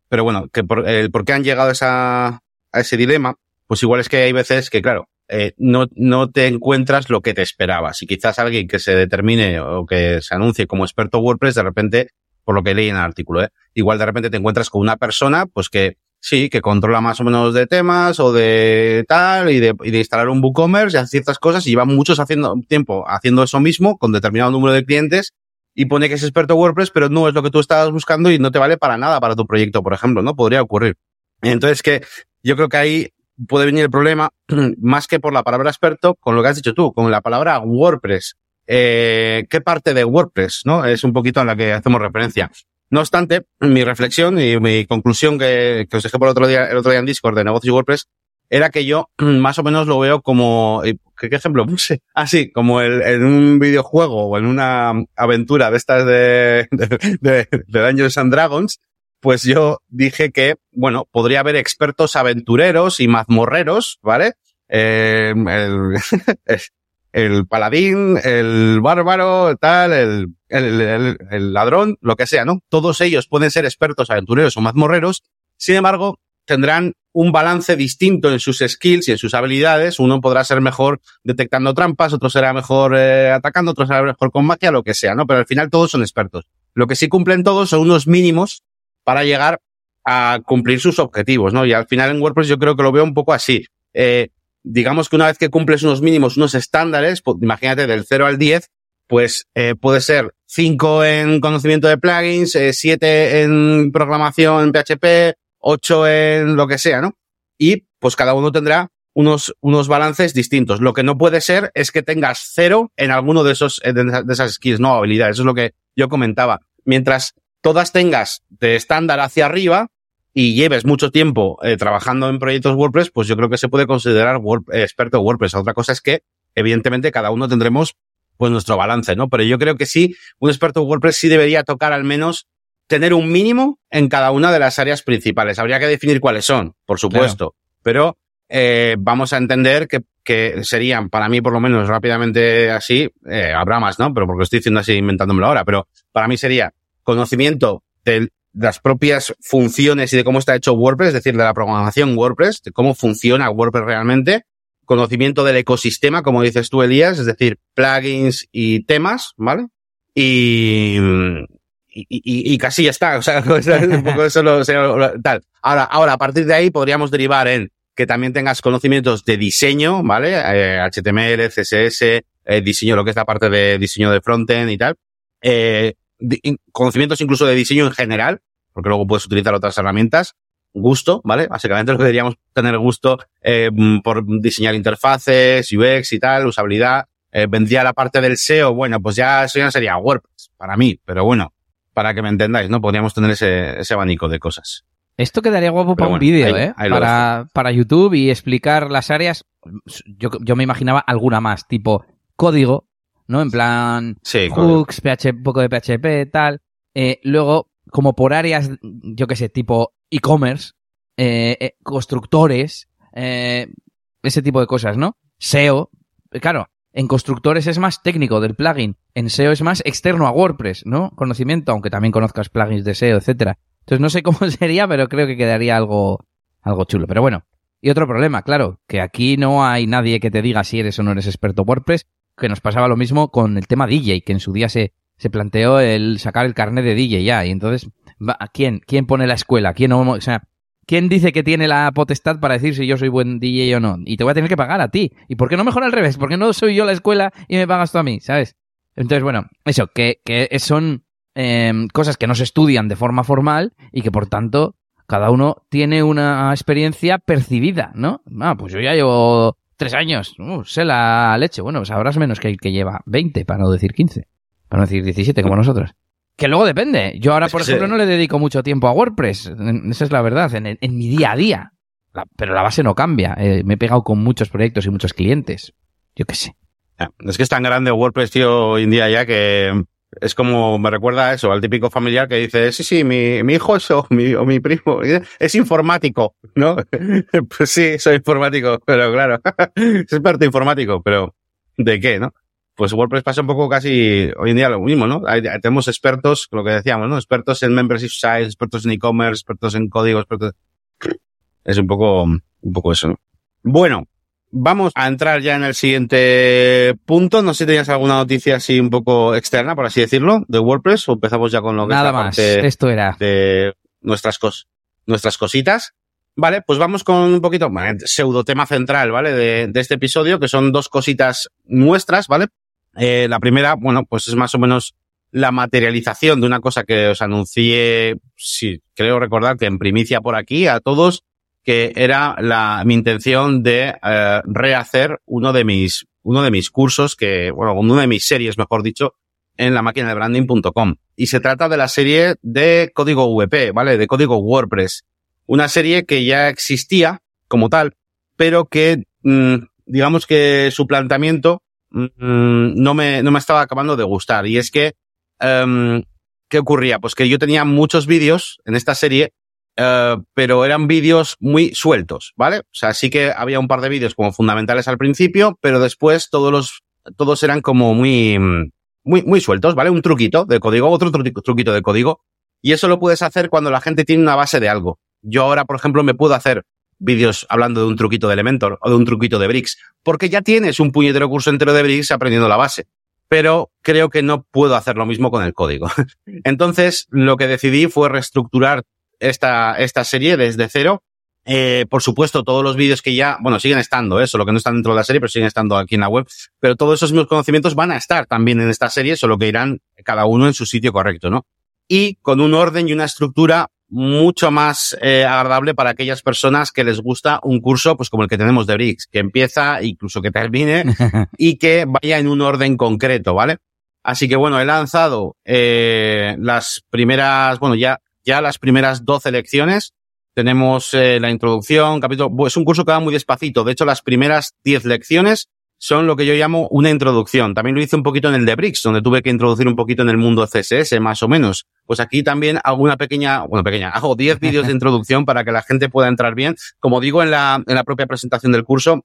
pero bueno, que por, el por qué han llegado a, esa, a ese dilema, pues igual es que hay veces que, claro, eh, no, no te encuentras lo que te esperabas. Y quizás alguien que se determine o que se anuncie como experto WordPress, de repente, por lo que leí en el artículo, ¿eh? igual de repente te encuentras con una persona, pues que sí, que controla más o menos de temas o de tal y de, y de instalar un WooCommerce y hace ciertas cosas y lleva muchos haciendo tiempo haciendo eso mismo con determinado número de clientes y pone que es experto WordPress, pero no es lo que tú estabas buscando y no te vale para nada para tu proyecto, por ejemplo, ¿no? Podría ocurrir. Entonces que yo creo que ahí puede venir el problema más que por la palabra experto, con lo que has dicho tú, con la palabra WordPress. Eh, ¿Qué parte de WordPress, no? Es un poquito a la que hacemos referencia. No obstante, mi reflexión y mi conclusión que, os dejé por el otro día, el otro día en Discord de negocios WordPress era que yo más o menos lo veo como, ¿qué, qué ejemplo puse? Ah, sí, como el, en un videojuego o en una aventura de estas de, de, de, de Dungeons and Dragons, pues yo dije que, bueno, podría haber expertos aventureros y mazmorreros, ¿vale? Eh, el, el, paladín, el bárbaro, tal, el, el, el, ladrón, lo que sea, ¿no? Todos ellos pueden ser expertos aventureros o mazmorreros, sin embargo, tendrán un balance distinto en sus skills y en sus habilidades. Uno podrá ser mejor detectando trampas, otro será mejor eh, atacando, otro será mejor con magia, lo que sea, ¿no? Pero al final todos son expertos. Lo que sí cumplen todos son unos mínimos para llegar a cumplir sus objetivos, ¿no? Y al final en WordPress yo creo que lo veo un poco así. Eh, digamos que una vez que cumples unos mínimos, unos estándares, pues, imagínate del 0 al 10, pues eh, puede ser 5 en conocimiento de plugins, 7 eh, en programación en PHP, 8 en lo que sea, ¿no? Y pues cada uno tendrá unos, unos balances distintos. Lo que no puede ser es que tengas cero en alguno de esos, de esas skills, no habilidades. Eso es lo que yo comentaba. Mientras todas tengas de estándar hacia arriba y lleves mucho tiempo eh, trabajando en proyectos WordPress, pues yo creo que se puede considerar eh, experto WordPress. Otra cosa es que, evidentemente, cada uno tendremos pues nuestro balance, ¿no? Pero yo creo que sí, un experto WordPress sí debería tocar al menos tener un mínimo en cada una de las áreas principales. Habría que definir cuáles son, por supuesto, pero eh, vamos a entender que, que, serían, para mí por lo menos rápidamente así, eh, habrá más, ¿no? Pero porque estoy diciendo así, inventándomelo ahora, pero para mí sería conocimiento de las propias funciones y de cómo está hecho WordPress, es decir, de la programación WordPress, de cómo funciona WordPress realmente, conocimiento del ecosistema, como dices tú, Elías, es decir, plugins y temas, ¿vale? Y, y, y, casi ya está, o sea, un poco eso lo, tal. Ahora, ahora, a partir de ahí podríamos derivar en que también tengas conocimientos de diseño, ¿vale? HTML, eh, CSS, eh, diseño, lo que es la parte de diseño de frontend y tal. Eh, conocimientos incluso de diseño en general, porque luego puedes utilizar otras herramientas. Gusto, ¿vale? Básicamente lo que deberíamos tener gusto eh, por diseñar interfaces, UX y tal, usabilidad, eh, vendría la parte del SEO, bueno, pues ya eso ya sería WordPress para mí, pero bueno, para que me entendáis, ¿no? Podríamos tener ese, ese abanico de cosas. Esto quedaría guapo para un vídeo, ¿eh? para, para YouTube y explicar las áreas. Yo, yo me imaginaba alguna más, tipo código, ¿no? En plan hooks, PHP, poco de PHP, tal. Eh, luego, como por áreas, yo qué sé, tipo e-commerce, eh, eh, constructores, ese tipo de cosas, ¿no? SEO. Claro, en constructores es más técnico del plugin. En SEO es más externo a WordPress, ¿no? Conocimiento, aunque también conozcas plugins de SEO, etcétera. Entonces no sé cómo sería, pero creo que quedaría algo, algo chulo. Pero bueno. Y otro problema, claro, que aquí no hay nadie que te diga si eres o no eres experto WordPress, que nos pasaba lo mismo con el tema DJ, que en su día se, se planteó el sacar el carnet de DJ ya, y entonces, ¿quién, quién pone la escuela? ¿Quién, o sea, ¿quién dice que tiene la potestad para decir si yo soy buen DJ o no? Y te voy a tener que pagar a ti. ¿Y por qué no mejor al revés? ¿Por qué no soy yo la escuela y me pagas tú a mí? ¿Sabes? Entonces, bueno, eso, que, que son em, cosas que no se estudian de forma formal y que por tanto cada uno tiene una experiencia percibida, ¿no? Ah, pues yo ya llevo tres años, uh, sé la leche. Bueno, sabrás menos que el que lleva 20, para no decir 15, para no decir 17 como nosotros. Que luego depende. Yo ahora, por ejemplo, no le dedico mucho tiempo a WordPress. Esa es la verdad, en, mi día a día. pero la base no cambia. Eh, me he pegado con muchos proyectos y muchos clientes. Yo qué sé. Es que es tan grande WordPress, tío, hoy en día ya que es como, me recuerda a eso, al típico familiar que dice, sí, sí, mi, mi hijo es, o mi, o mi primo es informático, ¿no? pues sí, soy informático, pero claro, es experto informático, pero ¿de qué, no? Pues WordPress pasa un poco casi hoy en día lo mismo, ¿no? tenemos expertos, lo que decíamos, ¿no? Expertos en membership sites, expertos en e-commerce, expertos en código, expertos... Es un poco, un poco eso, ¿no? Bueno, Vamos a entrar ya en el siguiente punto. No sé si tenías alguna noticia así un poco externa, por así decirlo, de WordPress o empezamos ya con lo que Nada más. Esto era de nuestras nuestras cositas. Vale, pues vamos con un poquito, pseudo tema central, ¿vale? De, de, este episodio, que son dos cositas nuestras, ¿vale? Eh, la primera, bueno, pues es más o menos la materialización de una cosa que os anuncié, sí, creo recordar que en primicia por aquí a todos, que era la, mi intención de eh, rehacer uno de mis, uno de mis cursos que, bueno, una de mis series, mejor dicho, en la máquina de branding.com. Y se trata de la serie de código VP, ¿vale? De código WordPress. Una serie que ya existía como tal, pero que, mm, digamos que su planteamiento mm, no me, no me estaba acabando de gustar. Y es que, um, ¿qué ocurría? Pues que yo tenía muchos vídeos en esta serie eh, pero eran vídeos muy sueltos, ¿vale? O sea, sí que había un par de vídeos como fundamentales al principio, pero después todos los, todos eran como muy, muy, muy sueltos, ¿vale? Un truquito de código, otro truquito de código. Y eso lo puedes hacer cuando la gente tiene una base de algo. Yo ahora, por ejemplo, me puedo hacer vídeos hablando de un truquito de Elementor o de un truquito de Bricks, porque ya tienes un puñetero curso entero de Bricks aprendiendo la base. Pero creo que no puedo hacer lo mismo con el código. Entonces, lo que decidí fue reestructurar esta, esta serie desde cero. Eh, por supuesto, todos los vídeos que ya, bueno, siguen estando, eso, ¿eh? lo que no están dentro de la serie, pero siguen estando aquí en la web. Pero todos esos mismos conocimientos van a estar también en esta serie, solo que irán cada uno en su sitio correcto, ¿no? Y con un orden y una estructura mucho más eh, agradable para aquellas personas que les gusta un curso, pues como el que tenemos de Bricks, que empieza, incluso que termine, y que vaya en un orden concreto, ¿vale? Así que bueno, he lanzado eh, las primeras, bueno, ya ya las primeras 12 lecciones. Tenemos eh, la introducción, capítulo. Es un curso que va muy despacito. De hecho, las primeras 10 lecciones son lo que yo llamo una introducción. También lo hice un poquito en el de Bricks, donde tuve que introducir un poquito en el mundo CSS, más o menos. Pues aquí también hago una pequeña, bueno, pequeña, hago 10 vídeos de introducción para que la gente pueda entrar bien. Como digo en la, en la propia presentación del curso,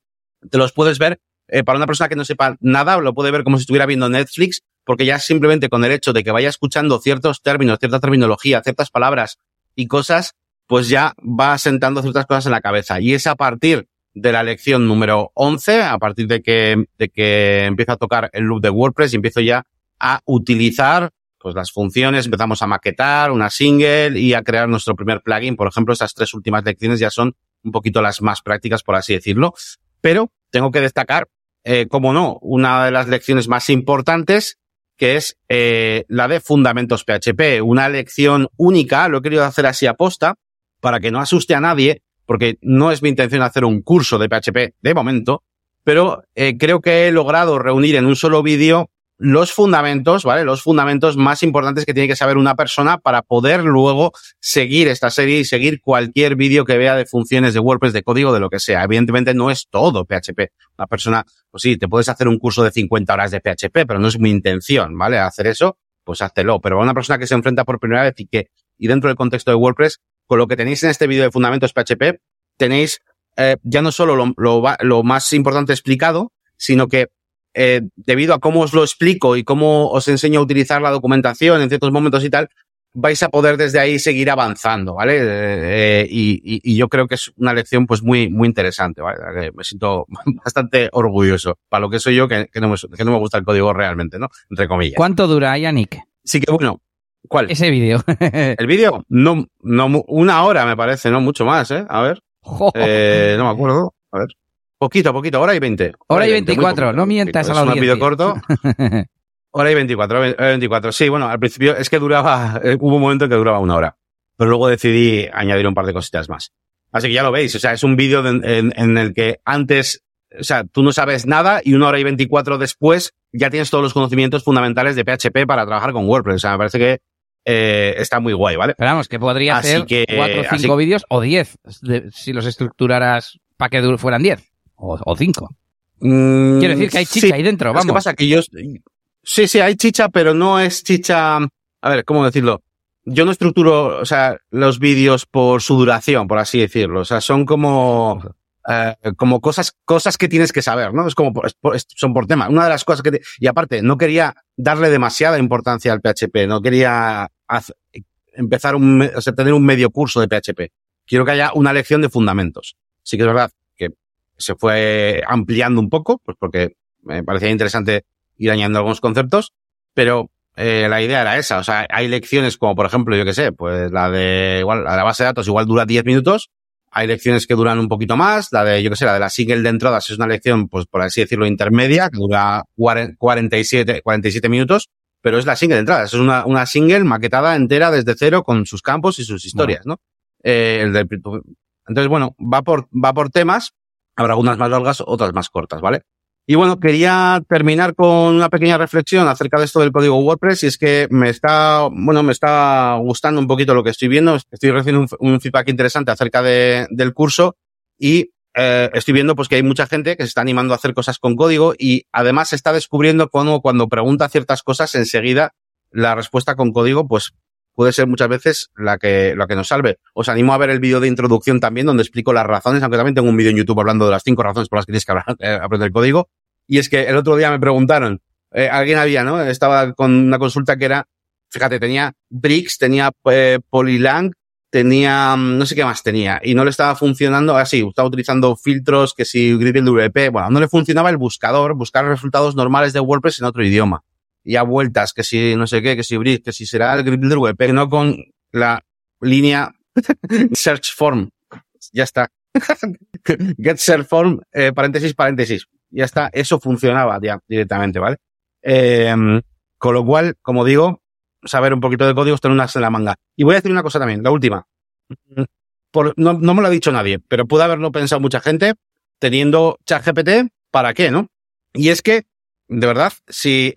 te los puedes ver eh, para una persona que no sepa nada, lo puede ver como si estuviera viendo Netflix, porque ya simplemente con el hecho de que vaya escuchando ciertos términos, cierta terminología, ciertas palabras y cosas, pues ya va sentando ciertas cosas en la cabeza. Y es a partir de la lección número 11, a partir de que, de que empiezo a tocar el loop de WordPress y empiezo ya a utilizar pues las funciones, empezamos a maquetar una single y a crear nuestro primer plugin. Por ejemplo, esas tres últimas lecciones ya son un poquito las más prácticas, por así decirlo. Pero tengo que destacar eh, como no, una de las lecciones más importantes, que es eh, la de Fundamentos PHP, una lección única, lo he querido hacer así a posta, para que no asuste a nadie, porque no es mi intención hacer un curso de PHP de momento, pero eh, creo que he logrado reunir en un solo vídeo los fundamentos, ¿vale? Los fundamentos más importantes que tiene que saber una persona para poder luego seguir esta serie y seguir cualquier vídeo que vea de funciones de WordPress, de código, de lo que sea. Evidentemente no es todo PHP. Una persona, pues sí, te puedes hacer un curso de 50 horas de PHP, pero no es mi intención, ¿vale? Hacer eso, pues háztelo. Pero una persona que se enfrenta por primera vez y que, y dentro del contexto de WordPress, con lo que tenéis en este vídeo de fundamentos PHP, tenéis eh, ya no solo lo, lo, lo más importante explicado, sino que eh, debido a cómo os lo explico y cómo os enseño a utilizar la documentación en ciertos momentos y tal, vais a poder desde ahí seguir avanzando, ¿vale? Eh, y, y, yo creo que es una lección pues muy, muy interesante, ¿vale? Me siento bastante orgulloso para lo que soy yo, que, que, no me, que no me gusta el código realmente, ¿no? Entre comillas. ¿Cuánto dura, Yannick? Sí que bueno. ¿Cuál? Ese vídeo. el vídeo, no, no, una hora me parece, no mucho más, ¿eh? A ver. Eh, no me acuerdo. A ver. Poquito, poquito, hora y 20. Hora, y 24, no mientas a la audiencia. Es un corto. hora y 24, hora y 24. Sí, bueno, al principio es que duraba, eh, hubo un momento que duraba una hora. Pero luego decidí añadir un par de cositas más. Así que ya lo veis, o sea, es un vídeo en, en, el que antes, o sea, tú no sabes nada y una hora y 24 después ya tienes todos los conocimientos fundamentales de PHP para trabajar con WordPress. O sea, me parece que eh, está muy guay, ¿vale? Pero vamos, que podría hacer cuatro o cinco vídeos o diez si los estructuraras para que fueran diez o, cinco. Mm, Quiero decir que hay chicha ahí dentro, vamos. ¿Qué pasa? Que yo... Sí, sí, hay chicha, pero no es chicha... A ver, ¿cómo decirlo? Yo no estructuro, o sea, los vídeos por su duración, por así decirlo. O sea, son como... Eh, como cosas, cosas que tienes que saber, ¿no? Es como, son por tema. Una de las cosas que, y aparte, no quería darle demasiada importancia al PHP, no quería empezar un, o sea, tener un medio curso de PHP. Quiero que haya una lección de fundamentos. Sí que es verdad se fue ampliando un poco, pues porque me parecía interesante ir añadiendo algunos conceptos, pero eh, la idea era esa. O sea, hay lecciones como, por ejemplo, yo que sé, pues la de igual, la de la base de datos igual dura 10 minutos. Hay lecciones que duran un poquito más. La de, yo que sé, la de la single de entradas es una lección, pues por así decirlo, intermedia, que dura 47, 47 minutos, pero es la single de entradas. Es una, una single maquetada entera desde cero con sus campos y sus historias, ¿no? Eh, el entonces, bueno, va por, va por temas Habrá algunas más largas, otras más cortas, ¿vale? Y bueno, quería terminar con una pequeña reflexión acerca de esto del código WordPress y es que me está, bueno, me está gustando un poquito lo que estoy viendo. Estoy recibiendo un, feedback interesante acerca de, del curso y eh, estoy viendo pues que hay mucha gente que se está animando a hacer cosas con código y además se está descubriendo cómo cuando pregunta ciertas cosas enseguida la respuesta con código pues puede ser muchas veces la que, la que nos salve. Os animo a ver el vídeo de introducción también, donde explico las razones, aunque también tengo un vídeo en YouTube hablando de las cinco razones por las que tienes que eh, aprender el código. Y es que el otro día me preguntaron, eh, alguien había, ¿no? Estaba con una consulta que era, fíjate, tenía Bricks, tenía eh, Polylang, tenía, mm, no sé qué más tenía, y no le estaba funcionando así, estaba utilizando filtros, que si Gradle WP, bueno, no le funcionaba el buscador, buscar resultados normales de WordPress en otro idioma y a vueltas, que si no sé qué, que si Bridge, que si será el Builder Web, pero no con la línea Search Form. Ya está. Get Search Form, eh, paréntesis, paréntesis. Ya está. Eso funcionaba directamente, ¿vale? Eh, con lo cual, como digo, saber un poquito de código, tener unas en la manga. Y voy a decir una cosa también, la última. No, no me lo ha dicho nadie, pero puede haberlo pensado mucha gente teniendo ChatGPT, ¿para qué, no? Y es que de verdad, si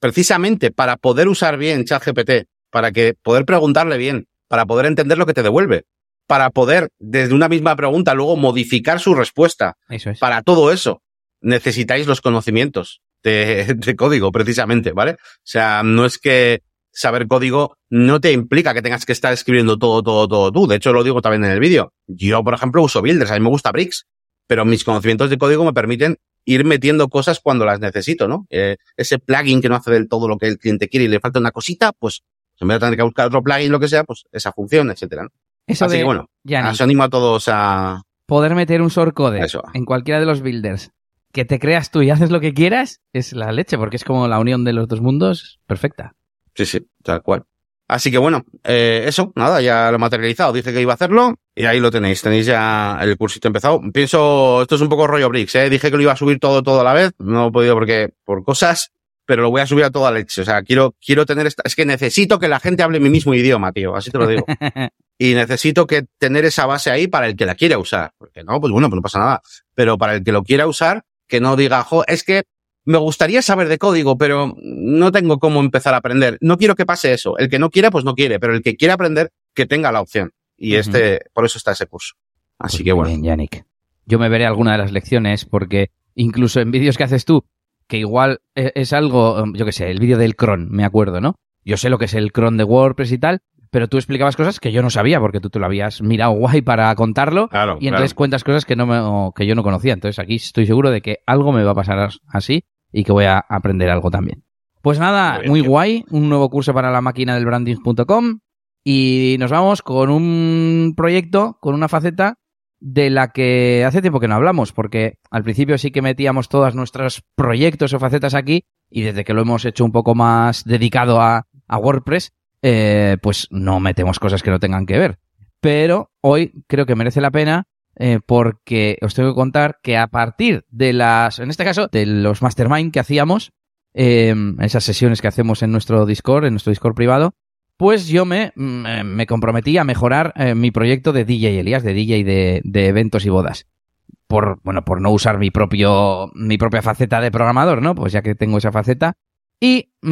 precisamente para poder usar bien ChatGPT, para que poder preguntarle bien, para poder entender lo que te devuelve, para poder desde una misma pregunta luego modificar su respuesta, eso es. para todo eso necesitáis los conocimientos de, de código precisamente, ¿vale? O sea, no es que saber código no te implica que tengas que estar escribiendo todo, todo, todo tú. De hecho, lo digo también en el vídeo. Yo, por ejemplo, uso Builders, a mí me gusta Bricks, pero mis conocimientos de código me permiten ir metiendo cosas cuando las necesito, ¿no? Eh, ese plugin que no hace del todo lo que el cliente quiere y le falta una cosita, pues en vez de tener que buscar otro plugin, lo que sea, pues esa función, etcétera. ¿no? Eso Así de, que bueno, os animo a todos a... Poder meter un shortcode Eso. en cualquiera de los builders que te creas tú y haces lo que quieras, es la leche, porque es como la unión de los dos mundos perfecta. Sí, sí, tal cual. Así que bueno, eh, eso, nada, ya lo he materializado. Dice que iba a hacerlo y ahí lo tenéis. Tenéis ya el cursito empezado. Pienso, esto es un poco rollo Bricks, ¿eh? Dije que lo iba a subir todo, todo a la vez. No he podido porque, por cosas, pero lo voy a subir a toda leche. O sea, quiero, quiero tener esta, es que necesito que la gente hable mi mismo idioma, tío. Así te lo digo. y necesito que tener esa base ahí para el que la quiera usar. Porque no, pues bueno, pues no pasa nada. Pero para el que lo quiera usar, que no diga, jo, es que me gustaría saber de código, pero no tengo cómo empezar a aprender. No quiero que pase eso. El que no quiera, pues no quiere, pero el que quiera aprender, que tenga la opción. Y este, por eso está ese curso. Así Pues que bueno. Bien, Yannick. Yo me veré alguna de las lecciones porque incluso en vídeos que haces tú, que igual e- es algo, um, yo qué sé, el vídeo del cron, me acuerdo, ¿no? Yo sé lo que es el cron de WordPress y tal, pero tú explicabas cosas que yo no sabía porque tú te lo habías mirado guay para contarlo Claro, y entonces cuentas cosas que no me, que yo no conocía. Entonces aquí estoy seguro de que algo me va a pasar así y que voy a aprender algo también. Pues nada, Muy guay, un nuevo curso para la máquina del branding.com y nos vamos con un proyecto, con una faceta de la que hace tiempo que no hablamos, porque al principio sí que metíamos todos nuestros proyectos o facetas aquí y desde que lo hemos hecho un poco más dedicado a, a WordPress, eh, pues no metemos cosas que no tengan que ver. Pero hoy creo que merece la pena eh, porque os tengo que contar que a partir de las, en este caso, de los mastermind que hacíamos, eh, esas sesiones que hacemos en nuestro Discord, en nuestro Discord privado, pues yo me, me me comprometí a mejorar eh, mi proyecto de DJ Elías, de DJ de, de eventos y bodas. Por, bueno, por no usar mi propio, mi propia faceta de programador, ¿no? Pues ya que tengo esa faceta. Y mm,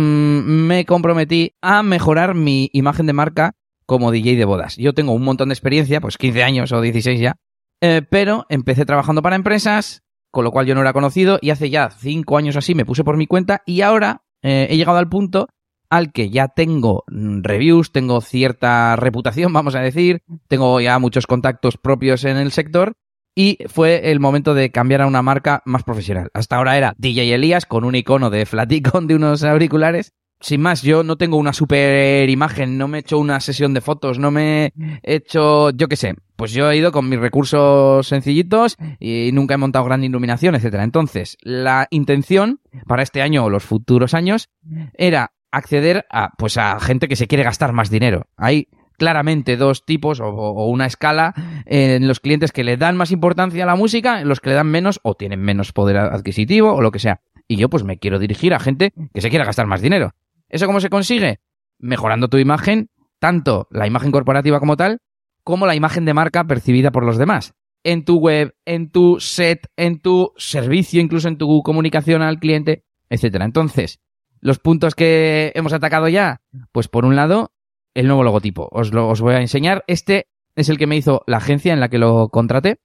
me comprometí a mejorar mi imagen de marca como DJ de bodas. Yo tengo un montón de experiencia, pues 15 años o 16 ya, eh, pero empecé trabajando para empresas, con lo cual yo no era conocido, y hace ya 5 años así me puse por mi cuenta, y ahora eh, he llegado al punto al que ya tengo mm, reviews, tengo cierta reputación, vamos a decir, tengo ya muchos contactos propios en el sector, y fue el momento de cambiar a una marca más profesional. Hasta ahora era DJ Elías con un icono de Flaticon de unos auriculares. Sin más, yo no tengo una super imagen, no me he hecho una sesión de fotos, no me he hecho, yo qué sé, pues yo he ido con mis recursos sencillitos y nunca he montado gran iluminación, etcétera. Entonces, la intención para este año o los futuros años era acceder a, pues a gente que se quiere gastar más dinero. Hay claramente dos tipos o, o una escala en los clientes que le dan más importancia a la música, en los que le dan menos o tienen menos poder adquisitivo o lo que sea. Y yo pues me quiero dirigir a gente que se quiera gastar más dinero. ¿Eso cómo se consigue? Mejorando tu imagen, tanto la imagen corporativa como tal, como la imagen de marca percibida por los demás. En tu web, en tu set, en tu servicio, incluso en tu comunicación al cliente, etcétera. Entonces, los puntos que hemos atacado ya, pues por un lado, el nuevo logotipo. Os lo os voy a enseñar. Este es el que me hizo la agencia en la que lo contraté.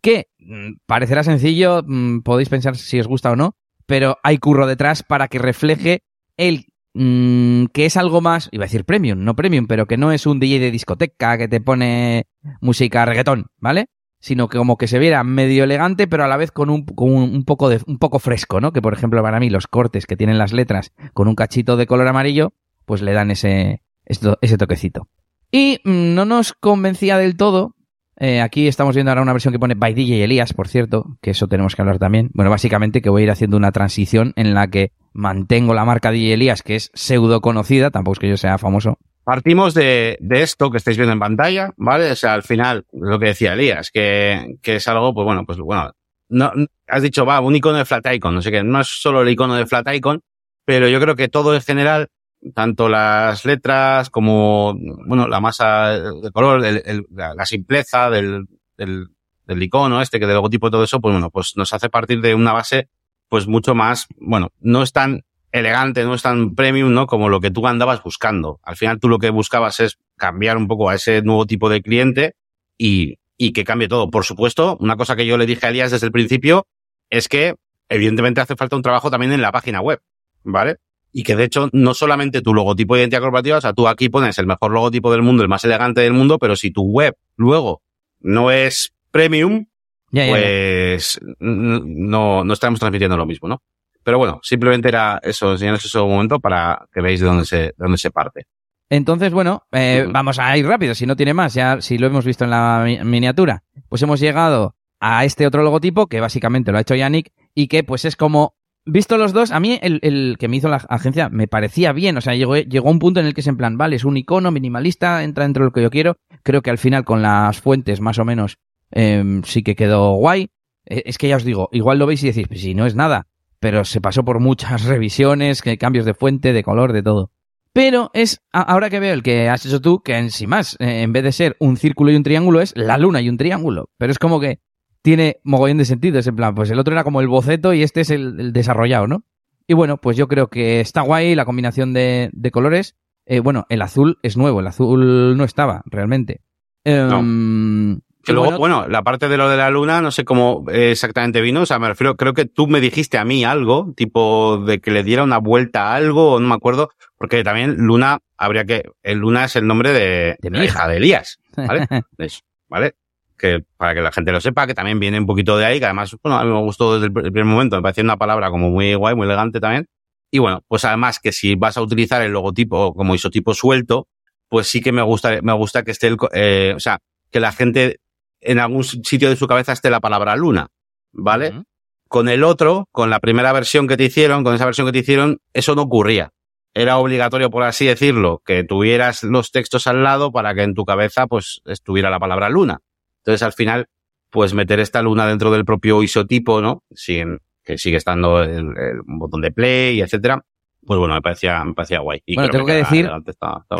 Que mm, parecerá sencillo, mm, podéis pensar si os gusta o no, pero hay curro detrás para que refleje el mm, que es algo más, iba a decir premium, no premium, pero que no es un DJ de discoteca que te pone música reggaetón, ¿vale? Sino que como que se viera medio elegante, pero a la vez con un, con un, poco de, un poco fresco, ¿no? Que por ejemplo para mí los cortes que tienen las letras con un cachito de color amarillo, pues le dan ese, ese toquecito. Y mm, no nos convencía del todo. Eh, aquí estamos viendo ahora una versión que pone by DJ Elías, por cierto, que eso tenemos que hablar también. Bueno, básicamente que voy a ir haciendo una transición en la que mantengo la marca DJ Elías, que es pseudo conocida, tampoco es que yo sea famoso. Partimos de, de esto que estáis viendo en pantalla, ¿vale? O sea, al final, lo que decía Elías, que, que es algo, pues bueno, pues bueno, no, has dicho, va, un icono de Flat Icon, no sé qué, no es solo el icono de Flat Icon, pero yo creo que todo en general, tanto las letras como, bueno, la masa de color, el- la simpleza del, del, del icono este, que del logotipo y todo eso, pues bueno, pues nos hace partir de una base, pues mucho más, bueno, no es tan elegante, no es tan premium, ¿no? Como lo que tú andabas buscando. Al final tú lo que buscabas es cambiar un poco a ese nuevo tipo de cliente y, y que cambie todo. Por supuesto, una cosa que yo le dije a Elías desde el principio es que evidentemente hace falta un trabajo también en la página web, ¿vale? Y que de hecho no solamente tu logotipo de identidad corporativa, o sea, tú aquí pones el mejor logotipo del mundo, el más elegante del mundo, pero si tu web luego no es premium, Ya, ya, ya. pues no, no estamos transmitiendo lo mismo, ¿no? Pero bueno, simplemente era eso, enseñaros eso un momento para que veáis de dónde se, de dónde se parte. Entonces, bueno, eh, vamos a ir rápido, si no tiene más, ya si lo hemos visto en la mi- miniatura. Pues hemos llegado a este otro logotipo, que básicamente lo ha hecho Yannick, y que pues es como, visto los dos, a mí el, el que me hizo la agencia me parecía bien, o sea, llegó, llegó un punto en el que es en plan, vale, es un icono minimalista, entra dentro de lo que yo quiero, creo que al final con las fuentes más o menos em, sí que quedó guay. Eh, Es que ya os digo, igual lo veis y decís, pues si no es nada, pero se pasó por muchas revisiones, que cambios de fuente, de color, de todo. Pero es, ahora que veo el que has hecho tú, que en sí más, eh, en vez de ser un círculo y un triángulo, es la luna y un triángulo. Pero es como que tiene mogollón de sentido. Es en plan, pues el otro era como el boceto y este es el, desarrollado, ¿no? Y bueno, pues yo creo que está guay la combinación de, colores. Eh, bueno, el azul es nuevo, el azul no estaba realmente. Em, luego, bueno, la parte de lo de la luna, no sé cómo exactamente vino. O sea, me refiero, creo que tú me dijiste a mí algo, tipo de que le diera una vuelta a algo, o no me acuerdo, porque también Luna, habría que. El Luna es el nombre de, de mi hija, de Elías, ¿vale? ¿Vale? Que para que la gente lo sepa, que también viene un poquito de ahí, que además, bueno, a mí me gustó desde el primer momento, me parecía una palabra como muy guay, muy elegante también. Y bueno, pues además que si vas a utilizar el logotipo como isotipo suelto, pues sí que me gusta, me gusta que esté el, eh, o sea, que la gente en algún sitio de su cabeza esté la palabra luna, ¿vale? Con el otro, con la primera versión que te hicieron, con esa versión que te hicieron, eso no ocurría. Era obligatorio, por así decirlo, que tuvieras los textos al lado para que en tu cabeza, pues, estuviera la palabra luna. Entonces, al final, pues meter esta luna dentro del propio isotipo, ¿no? Siguen, que sigue estando el, botón de play, etcétera. Pues bueno, me parecía, me parecía guay. Y bueno, tengo que, decir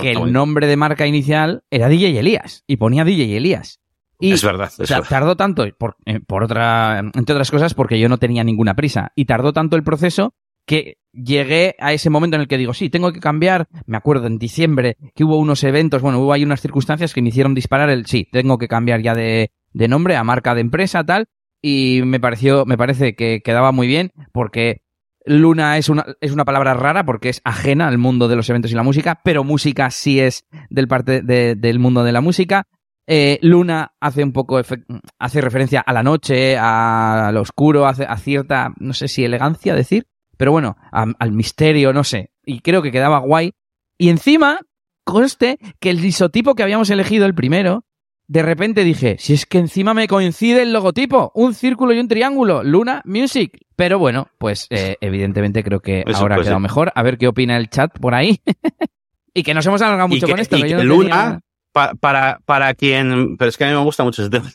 que el nombre de marca inicial era DJ Elías y ponía DJ Elías es verdad. o sea, tardó tanto, por, eh, por otra, entre otras cosas, porque yo no tenía ninguna prisa. Y tardó tanto el proceso que llegué a ese momento en el que digo, sí, tengo que cambiar. Me acuerdo en diciembre que hubo unos eventos, bueno, hubo ahí unas circunstancias que me hicieron disparar el sí, tengo que cambiar ya de, de nombre a marca de empresa, tal. Y me pareció, me parece que quedaba muy bien porque Luna es una, es una palabra rara porque es ajena al mundo de los eventos y la música, pero música sí es del parte del mundo de la música. Eh, Luna hace un poco, hace referencia a la noche, a, lo oscuro, hace, a cierta, no sé si elegancia decir, pero bueno, al misterio, no sé. Y creo que quedaba guay. Y encima, conste que el isotipo que habíamos elegido el primero, de repente dije, si es que encima me coincide el logotipo, un círculo y un triángulo, Luna Music. Pero bueno, pues eh, evidentemente creo que ahora ha quedado mejor. A ver qué opina el chat por ahí. y que nos hemos alargado mucho con esto. Luna, para, para quien, pero es que a mí me gusta mucho ese tema.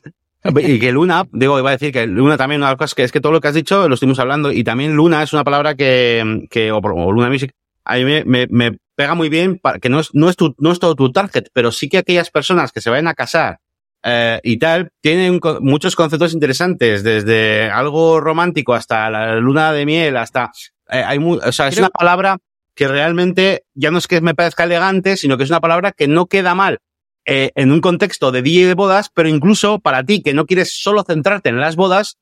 Y que Luna, digo, iba a decir que Luna también, una de las cosas que es que todo lo que has dicho lo estuvimos hablando, y también Luna es una palabra que, que o, Luna Music, a mí me, me, pega muy bien, para, que no es, no es tu, no es todo tu target, pero sí que aquellas personas que se vayan a casar, eh, y tal, tienen muchos conceptos interesantes, desde algo romántico hasta la luna de miel, hasta, eh, hay o sea, es una palabra que realmente ya no es que me parezca elegante, sino que es una palabra que no queda mal eh, en un contexto de DJ de bodas, pero incluso para ti que no quieres solo centrarte en las bodas,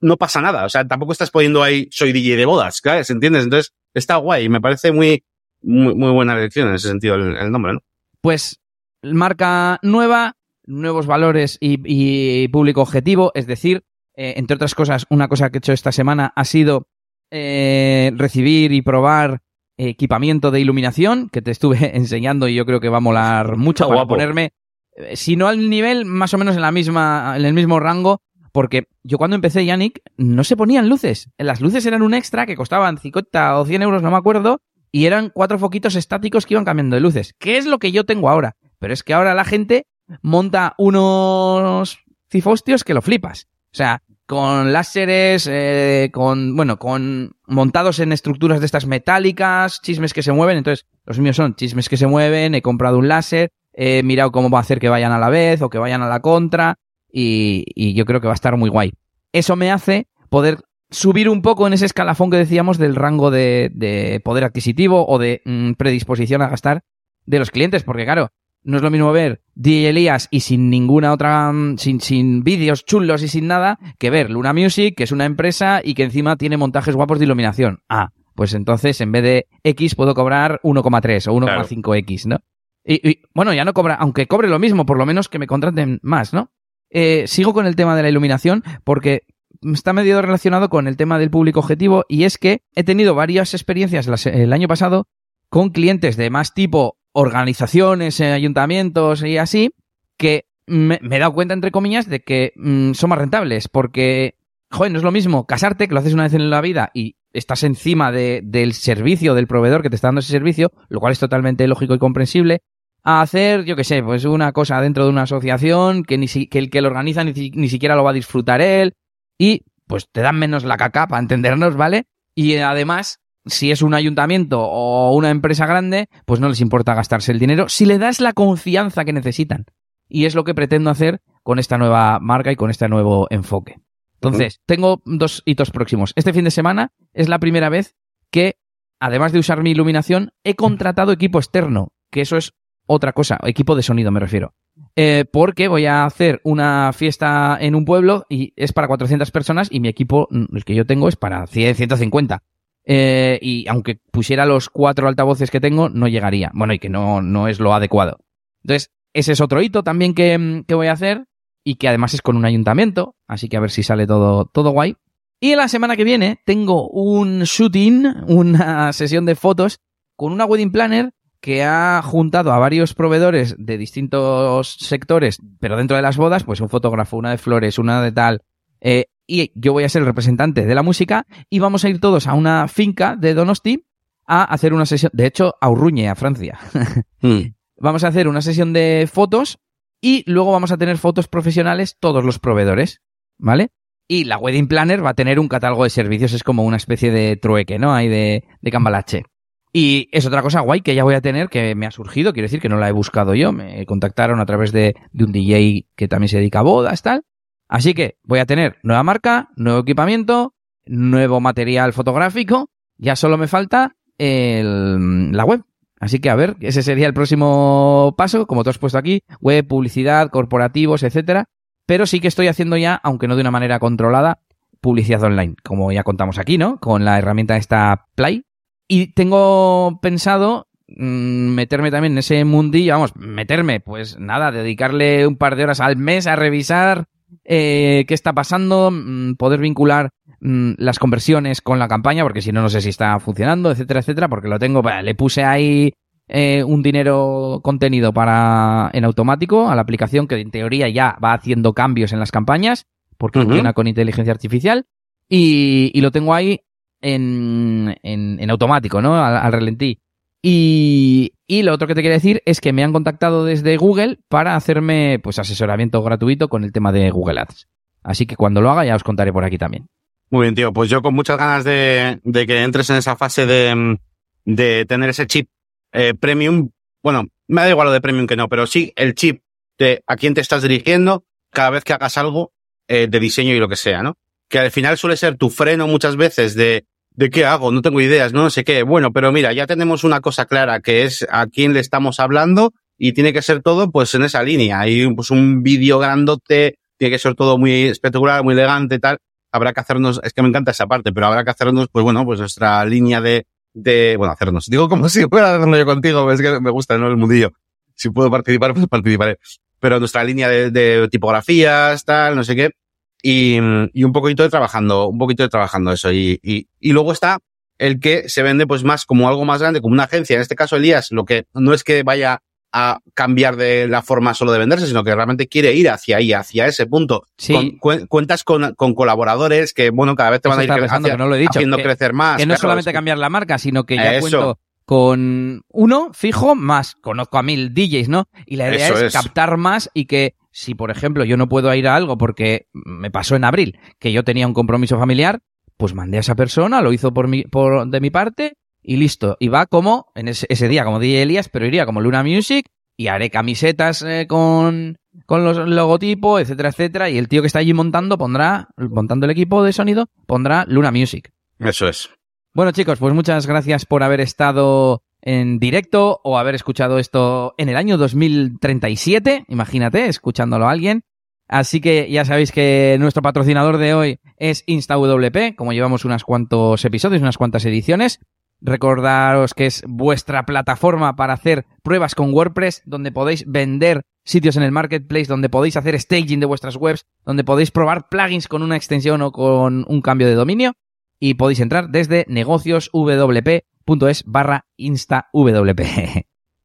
no pasa nada. O sea, tampoco estás poniendo ahí soy DJ de bodas, ¿sabes? ¿Entiendes? Entonces, está guay. Me parece muy, muy, muy buena elección en ese sentido el, nombre, ¿no? Pues, marca nueva, nuevos valores y, público objetivo, es decir, eh, entre otras cosas, una cosa que he hecho esta semana ha sido eh, recibir y probar equipamiento de iluminación que te estuve enseñando y yo creo que va a molar mucho para ponerme, eh, si no al nivel, más o menos en la misma, en el mismo rango, porque yo cuando empecé, Yannick, no se ponían luces. Las luces eran un extra que costaban 50 o 100 euros, no me acuerdo, y eran cuatro foquitos estáticos que iban cambiando de luces. ¿Qué es lo que yo tengo ahora? Pero es que ahora la gente monta unos cifostios que lo flipas. O sea, con láseres, eh, con, bueno, con montados en estructuras de estas metálicas, chismes que se mueven. Entonces, los míos son chismes que se mueven, he comprado un láser, he mirado cómo va a hacer que vayan a la vez o que vayan a la contra y, y yo creo que va a estar muy guay. Eso me hace poder subir un poco en ese escalafón que decíamos del rango de, de poder adquisitivo o de mm, predisposición a gastar de los clientes, porque claro, no es lo mismo ver DJ Elías y sin ninguna otra, mm, sin, sin vídeos chulos y sin nada, que ver Luna Music, que es una empresa y que encima tiene montajes guapos de iluminación. Ah, pues entonces en vez de X puedo cobrar 1,3 o 1,5X, ¿no? Y, bueno, ya no cobra, aunque cobre lo mismo, por lo menos que me contraten más, ¿no? Eh, sigo con el tema de la iluminación porque está medio relacionado con el tema del público objetivo y es que he tenido varias experiencias el año pasado con clientes de más tipo organizaciones, eh, ayuntamientos y así, que me, he dado cuenta, entre comillas, de que mm, son más rentables, porque, joder, no es lo mismo casarte, que lo haces una vez en la vida y estás encima de, del servicio del proveedor que te está dando ese servicio, lo cual es totalmente lógico y comprensible, a hacer, yo qué sé, pues una cosa dentro de una asociación que, ni que el que lo organiza ni, ni siquiera lo va a disfrutar él y pues te dan menos la caca para entendernos, ¿vale? Y además si es un ayuntamiento o una empresa grande, pues no les importa gastarse el dinero si le das la confianza que necesitan. y es lo que pretendo hacer con esta nueva marca y con este nuevo enfoque. Entonces, tengo dos hitos próximos. Este fin de semana es la primera vez que, además de usar mi iluminación, he contratado equipo externo, que eso es otra cosa, equipo de sonido me refiero. Eh, porque voy a hacer una fiesta en un pueblo y es para 400 personas y mi equipo, el que yo tengo, es para 100, 150. Eh, y aunque pusiera los cuatro altavoces que tengo, no llegaría. Bueno, y que no, no es lo adecuado. Entonces, ese es otro hito también que, mm, que voy a hacer y que además es con un ayuntamiento, así que a ver si sale todo, todo guay. Y la semana que viene tengo un shooting, una sesión de fotos con una wedding planner que ha juntado a varios proveedores de distintos sectores, pero dentro de las bodas, pues un fotógrafo, una de flores, una de tal. Eh, y yo voy a ser el representante de la música y vamos a ir todos a una finca de Donosti a hacer una sesión, de hecho, a Urruñe, a Francia. Hmm. Vamos a hacer una sesión de fotos y luego vamos a tener fotos profesionales todos los proveedores, ¿vale? Y la Wedding Planner va a tener un catálogo de servicios, es como una especie de trueque, ¿no? Hay de, de cambalache. Y es otra cosa guay que ya voy a tener que me ha surgido, quiero decir que no la he buscado yo, me contactaron a través de, de un DJ que también se dedica a bodas, tal. Así que voy a tener nueva marca, nuevo equipamiento, nuevo material fotográfico, ya solo me falta la web. Así que a ver, ese sería el próximo paso, como tú has puesto aquí, web, publicidad, corporativos, etcétera. Pero sí que estoy haciendo ya, aunque no de una manera controlada, publicidad online, como ya contamos aquí, ¿no? Con la herramienta esta Play, y tengo pensado mm, meterme también en ese mundillo, vamos, meterme, pues nada, dedicarle un par de horas al mes a revisar eh, qué está pasando, mm, poder vincular mm, las conversiones con la campaña, porque si no, no sé si está funcionando, etcétera, etcétera, porque lo tengo, le puse ahí eh, un dinero contenido para en automático a la aplicación que en teoría ya va haciendo cambios en las campañas, porque funciona con inteligencia artificial, y, y lo tengo ahí en, en, automático, ¿no? Al, relentí. Y, y, lo otro que te quería decir es que me han contactado desde Google para hacerme pues asesoramiento gratuito con el tema de Google Ads. Así que cuando lo haga ya os contaré por aquí también. Muy bien, tío. Pues yo con muchas ganas de, de que entres en esa fase de, de tener ese chip eh, premium. Bueno, me da igual lo de premium que no, pero sí el chip de a quién te estás dirigiendo cada vez que hagas algo eh, de diseño y lo que sea, ¿no? Que al final suele ser tu freno muchas veces de ¿De qué hago? No tengo ideas, no sé qué. Bueno, pero mira, ya tenemos una cosa clara, que es a quién le estamos hablando y tiene que ser todo pues en esa línea. Hay pues un vídeo grandote, tiene que ser todo muy espectacular, muy elegante tal. Habrá que hacernos, es que me encanta esa parte, pero habrá que hacernos, pues bueno, pues nuestra línea de, de, bueno, hacernos. Digo como si fuera hacerlo yo contigo, es que me gusta, ¿no? El mundillo. Si puedo participar, pues participaré. Pero nuestra línea de, de tipografías, tal, no sé qué y, y un poquito de trabajando, un poquito de trabajando eso. Y, y, y luego está el que se vende pues más como algo más grande, como una agencia. En este caso, Elías, lo que no es que vaya a cambiar de la forma solo de venderse, sino que realmente quiere ir hacia ahí, hacia ese punto. Sí. cuentas con, con, colaboradores que, bueno, cada vez te van a ir hacia, no lo he dicho, haciendo crecer más. Que no es solamente cambiar la marca, sino que ya cuento con uno fijo más. Conozco a mil DJs, ¿no? Y la idea es, captar más y que si, por ejemplo, yo no puedo ir a algo porque me pasó en abril, que yo tenía un compromiso familiar, pues mandé a esa persona, lo hizo por mi, por, de mi parte y listo. Y va como, en ese, ese día, como DJ Elías, pero iría como Luna Music y haré camisetas eh, con, con los logotipos, etcétera, etcétera. Y el tío que está allí montando pondrá, montando el equipo de sonido, pondrá Luna Music. Eso es. Bueno, chicos, pues muchas gracias por haber estado en directo o haber escuchado esto en el año 2037, imagínate, escuchándolo a alguien. Así que ya sabéis que nuestro patrocinador de hoy es InstaWP, como llevamos unos cuantos episodios, unas cuantas ediciones. Recordaros que es vuestra plataforma para hacer pruebas con WordPress, donde podéis vender sitios en el marketplace, donde podéis hacer staging de vuestras webs, donde podéis probar plugins con una extensión o con un cambio de dominio. Y podéis entrar desde negocioswp es barra instawp.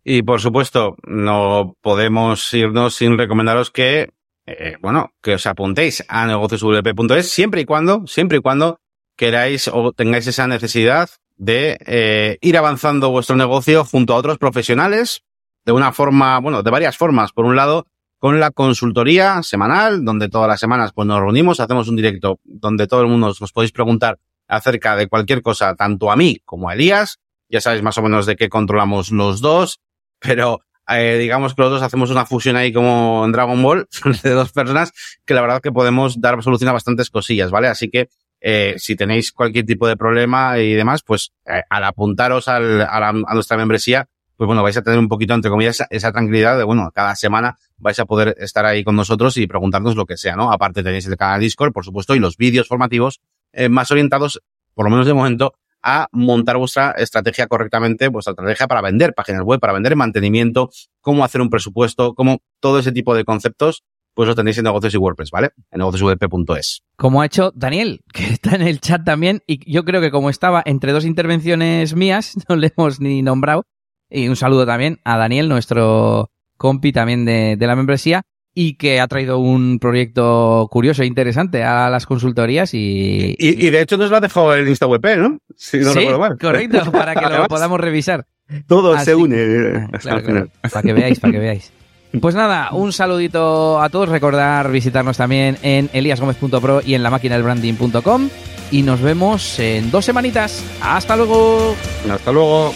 Y por supuesto, no podemos irnos sin recomendaros que, eh, bueno, que os apuntéis a negocioswp.es siempre y cuando, siempre y cuando queráis o tengáis esa necesidad de eh, ir avanzando vuestro negocio junto a otros profesionales de una forma, bueno, de varias formas. Por un lado, con la consultoría semanal, donde todas las semanas pues nos reunimos, hacemos un directo donde todo el mundo os podéis preguntar acerca de cualquier cosa, tanto a mí como a Elías. Ya sabéis más o menos de qué controlamos los dos, pero eh, digamos que los dos hacemos una fusión ahí como en Dragon Ball de dos personas que la verdad que podemos dar solución a bastantes cosillas, ¿vale? Así que eh, si tenéis cualquier tipo de problema y demás, pues eh, al apuntaros al, a, a, nuestra membresía, pues bueno, vais a tener un poquito, entre comillas, esa, esa, tranquilidad de, bueno, cada semana vais a poder estar ahí con nosotros y preguntarnos lo que sea, ¿no? Aparte tenéis el canal Discord, por supuesto, y los vídeos formativos eh, más orientados, por lo menos de momento, a montar vuestra estrategia correctamente, vuestra estrategia para vender páginas web, para vender mantenimiento, cómo hacer un presupuesto, cómo todo ese tipo de conceptos pues lo tenéis en negocios y WordPress, ¿vale? En negocioswp.es. Como ha hecho Daniel, que está en el chat también, y yo creo que como estaba entre dos intervenciones mías, no le hemos ni nombrado. Y un saludo también a Daniel, nuestro compi también de, de la membresía, y que ha traído un proyecto curioso e interesante a las consultorías y... Y, y de hecho nos lo ha dejado el InstaWP, ¿no? Si no sí, recuerdo mal. correcto, para que lo podamos revisar. Todo Así, se une. Ah, claro, claro, para que veáis, para que veáis. Pues nada, un saludito a todos. Recordar visitarnos también en eliasgomez.pro y en la máquina del branding.com. Y nos vemos en dos semanitas. Hasta luego. Hasta luego.